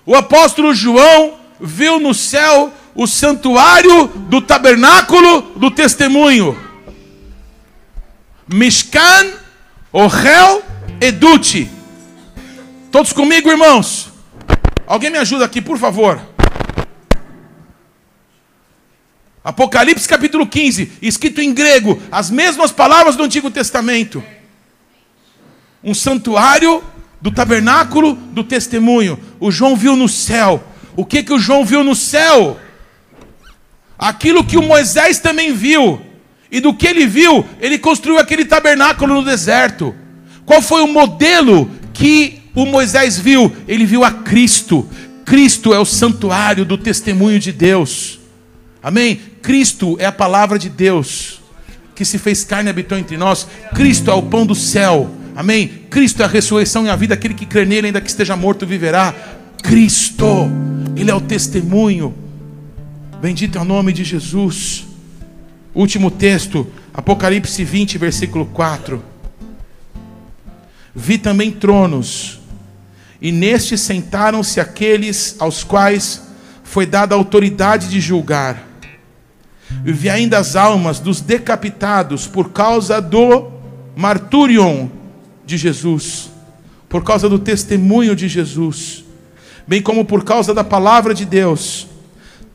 O apóstolo João viu no céu o santuário do tabernáculo do testemunho. Mishkan, Ohel Edute. Todos comigo, irmãos? Alguém me ajuda aqui, por favor. Apocalipse capítulo 15, escrito em grego, as mesmas palavras do Antigo Testamento. Um santuário do tabernáculo do testemunho. O João viu no céu. O que que o João viu no céu? Aquilo que o Moisés também viu. E do que ele viu, ele construiu aquele tabernáculo no deserto. Qual foi o modelo que o Moisés viu? Ele viu a Cristo. Cristo é o santuário do testemunho de Deus. Amém? Cristo é a palavra de Deus que se fez carne e habitou entre nós. Cristo é o pão do céu. Amém? Cristo é a ressurreição e a vida. Aquele que crê nele, ainda que esteja morto, viverá. Cristo, Ele é o testemunho. Bendito é o nome de Jesus. Último texto, Apocalipse 20, versículo 4. Vi também tronos, e nestes sentaram-se aqueles aos quais foi dada a autoridade de julgar. E vi ainda as almas dos decapitados por causa do marturion de Jesus, por causa do testemunho de Jesus, bem como por causa da palavra de Deus.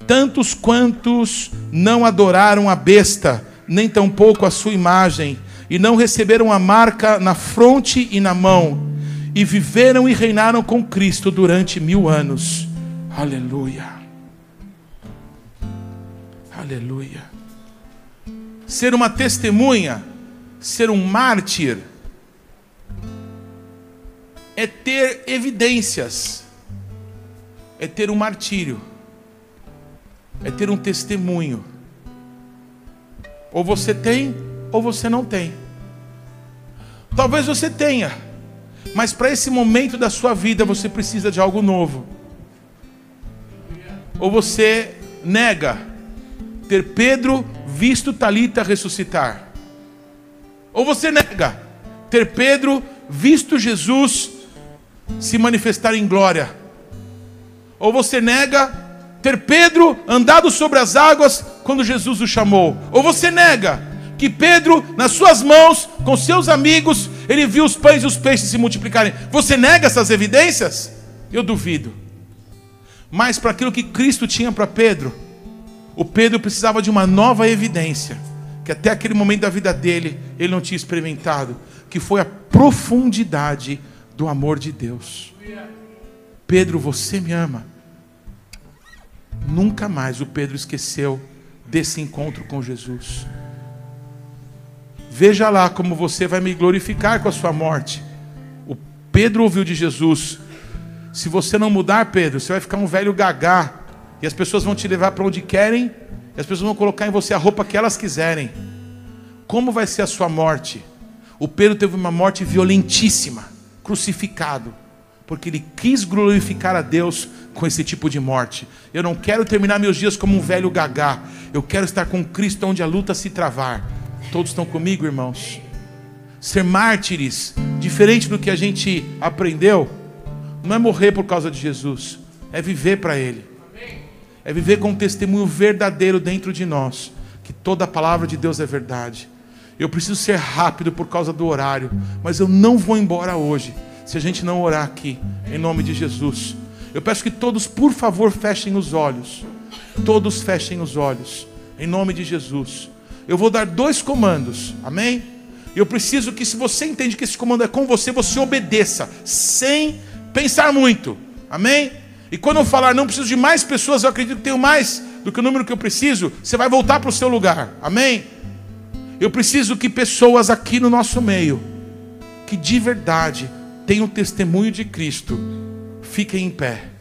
Tantos quantos não adoraram a besta, nem tampouco a sua imagem, e não receberam a marca na fronte e na mão, e viveram e reinaram com Cristo durante mil anos. Aleluia. Aleluia. Ser uma testemunha, ser um mártir, é ter evidências, é ter um martírio, é ter um testemunho. Ou você tem, ou você não tem. Talvez você tenha, mas para esse momento da sua vida você precisa de algo novo. Ou você nega ter Pedro visto Talita ressuscitar. Ou você nega ter Pedro visto Jesus se manifestar em glória. Ou você nega ter Pedro andado sobre as águas quando Jesus o chamou. Ou você nega que Pedro, nas suas mãos, com seus amigos, ele viu os pães e os peixes se multiplicarem. Você nega essas evidências? Eu duvido. Mas para aquilo que Cristo tinha para Pedro, o Pedro precisava de uma nova evidência, que até aquele momento da vida dele ele não tinha experimentado, que foi a profundidade do amor de Deus. Pedro, você me ama. Nunca mais o Pedro esqueceu desse encontro com Jesus. Veja lá como você vai me glorificar com a sua morte. O Pedro ouviu de Jesus: Se você não mudar, Pedro, você vai ficar um velho gagá. E as pessoas vão te levar para onde querem, e as pessoas vão colocar em você a roupa que elas quiserem. Como vai ser a sua morte? O Pedro teve uma morte violentíssima, crucificado, porque ele quis glorificar a Deus com esse tipo de morte. Eu não quero terminar meus dias como um velho gagá. Eu quero estar com Cristo onde a luta se travar. Todos estão comigo, irmãos? Ser mártires, diferente do que a gente aprendeu, não é morrer por causa de Jesus, é viver para Ele. É viver com um testemunho verdadeiro dentro de nós, que toda a palavra de Deus é verdade. Eu preciso ser rápido por causa do horário, mas eu não vou embora hoje se a gente não orar aqui, em nome de Jesus. Eu peço que todos, por favor, fechem os olhos. Todos fechem os olhos, em nome de Jesus. Eu vou dar dois comandos. Amém? Eu preciso que, se você entende que esse comando é com você, você obedeça, sem pensar muito. Amém? E quando eu falar não preciso de mais pessoas, eu acredito que tenho mais do que o número que eu preciso, você vai voltar para o seu lugar. Amém? Eu preciso que pessoas aqui no nosso meio, que de verdade tenham testemunho de Cristo, fiquem em pé.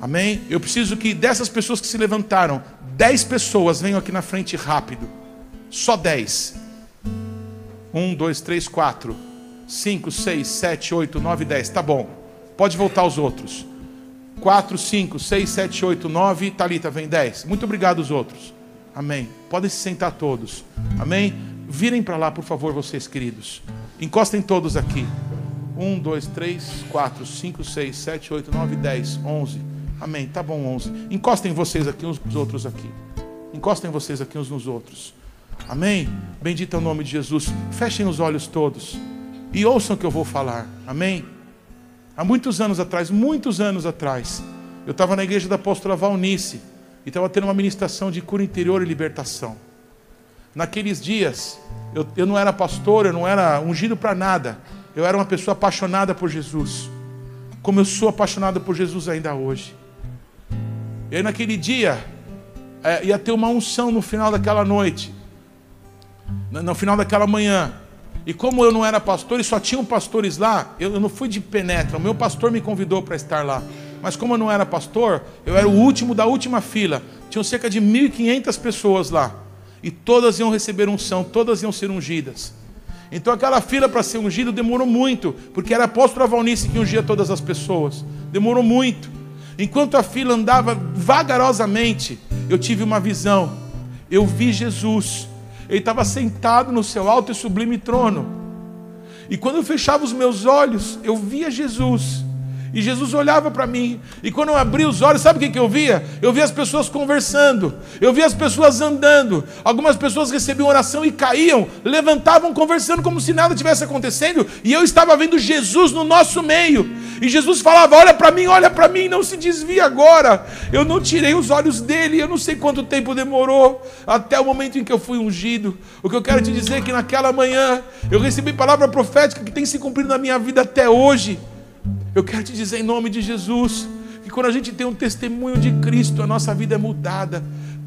Amém? Eu preciso que dessas pessoas que se levantaram, dez pessoas venham aqui na frente rápido. Só dez. Um, dois, três, quatro, cinco, seis, sete, oito, nove, dez. Tá bom. Pode voltar os outros. Quatro, cinco, seis, sete, oito, nove. Talita, vem dez. Muito obrigado os outros. Amém. Podem se sentar todos. Amém. Virem para lá, por favor, vocês queridos. Encostem todos aqui. Um, dois, três, quatro, cinco, seis, sete, oito, nove, dez, onze. Amém. Tá bom, 11. Encostem vocês aqui uns nos outros aqui. Encostem vocês aqui uns nos outros. Amém. Bendito é o nome de Jesus. Fechem os olhos todos e ouçam o que eu vou falar. Amém. Há muitos anos atrás, muitos anos atrás, eu estava na igreja da apóstola Valnice e estava tendo uma ministração de cura interior e libertação. Naqueles dias, eu, eu não era pastor, eu não era ungido para nada. Eu era uma pessoa apaixonada por Jesus. Como eu sou apaixonado por Jesus ainda hoje. E aí naquele dia, é, ia ter uma unção no final daquela noite, no, no, final daquela manhã. E como eu não era pastor e só tinham pastores lá, eu, eu não fui de penetra, o meu pastor me convidou para estar lá. Mas como eu não era pastor, eu era o último da última fila. Tinham cerca de 1.500 pessoas lá. E todas iam receber unção, todas iam ser ungidas. Então aquela fila para ser ungido demorou muito, porque era apóstolo Avalnice que ungia todas as pessoas. Demorou muito. Enquanto a fila andava vagarosamente, eu tive uma visão. Eu vi Jesus. Ele estava sentado no seu alto e sublime trono. E quando eu fechava os meus olhos, eu via Jesus. E Jesus olhava para mim. E quando eu abri os olhos, sabe o que, eu via? Eu via as pessoas conversando. Eu via as pessoas andando. Algumas pessoas recebiam oração e caíam, levantavam conversando como se nada tivesse acontecendo. E eu estava vendo Jesus no nosso meio. E Jesus falava: Olha para mim, olha para mim, não se desvia agora. Eu não tirei os olhos dele. Eu não sei quanto tempo demorou até o momento em que eu fui ungido. O que eu quero te dizer é que naquela manhã eu recebi palavra profética que tem se cumprido na minha vida até hoje. Eu quero te dizer em nome de Jesus que quando a gente tem um testemunho de Cristo, a nossa vida é mudada.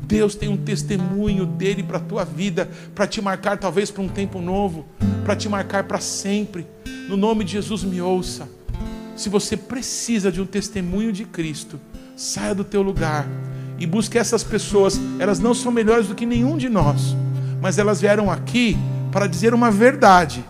Deus tem um testemunho dele para a tua vida, para te marcar talvez para um tempo novo, para te marcar para sempre. No nome de Jesus, me ouça. Se você precisa de um testemunho de Cristo, saia do teu lugar e busque essas pessoas. Elas não são melhores do que nenhum de nós, mas elas vieram aqui para dizer uma verdade.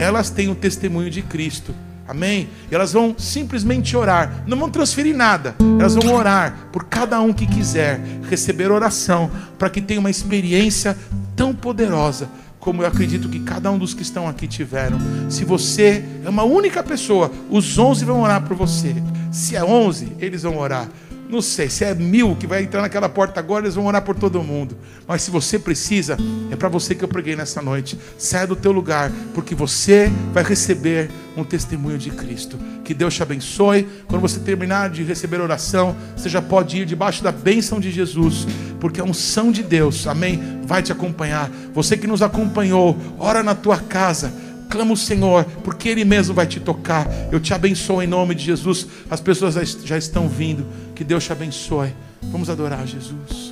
Elas têm o testemunho de Cristo. Amém? E elas vão simplesmente orar, não vão transferir nada, elas vão orar por cada um que quiser receber oração, para que tenha uma experiência tão poderosa como eu acredito que cada um dos que estão aqui tiveram. Se você é uma única pessoa, os onze vão orar por você. Se é onze, eles vão orar. Não sei, se é mil que vai entrar naquela porta agora, eles vão orar por todo mundo. Mas se você precisa, é para você que eu preguei nessa noite. Saia do teu lugar, porque você vai receber um testemunho de Cristo. Que Deus te abençoe. Quando você terminar de receber oração, você já pode ir debaixo da bênção de Jesus, porque a unção de Deus, amém, vai te acompanhar. Você que nos acompanhou, ora na tua casa clama o Senhor, porque Ele mesmo vai te tocar. Eu te abençoo em nome de Jesus. As pessoas já estão vindo. Que Deus te abençoe. Vamos adorar Jesus.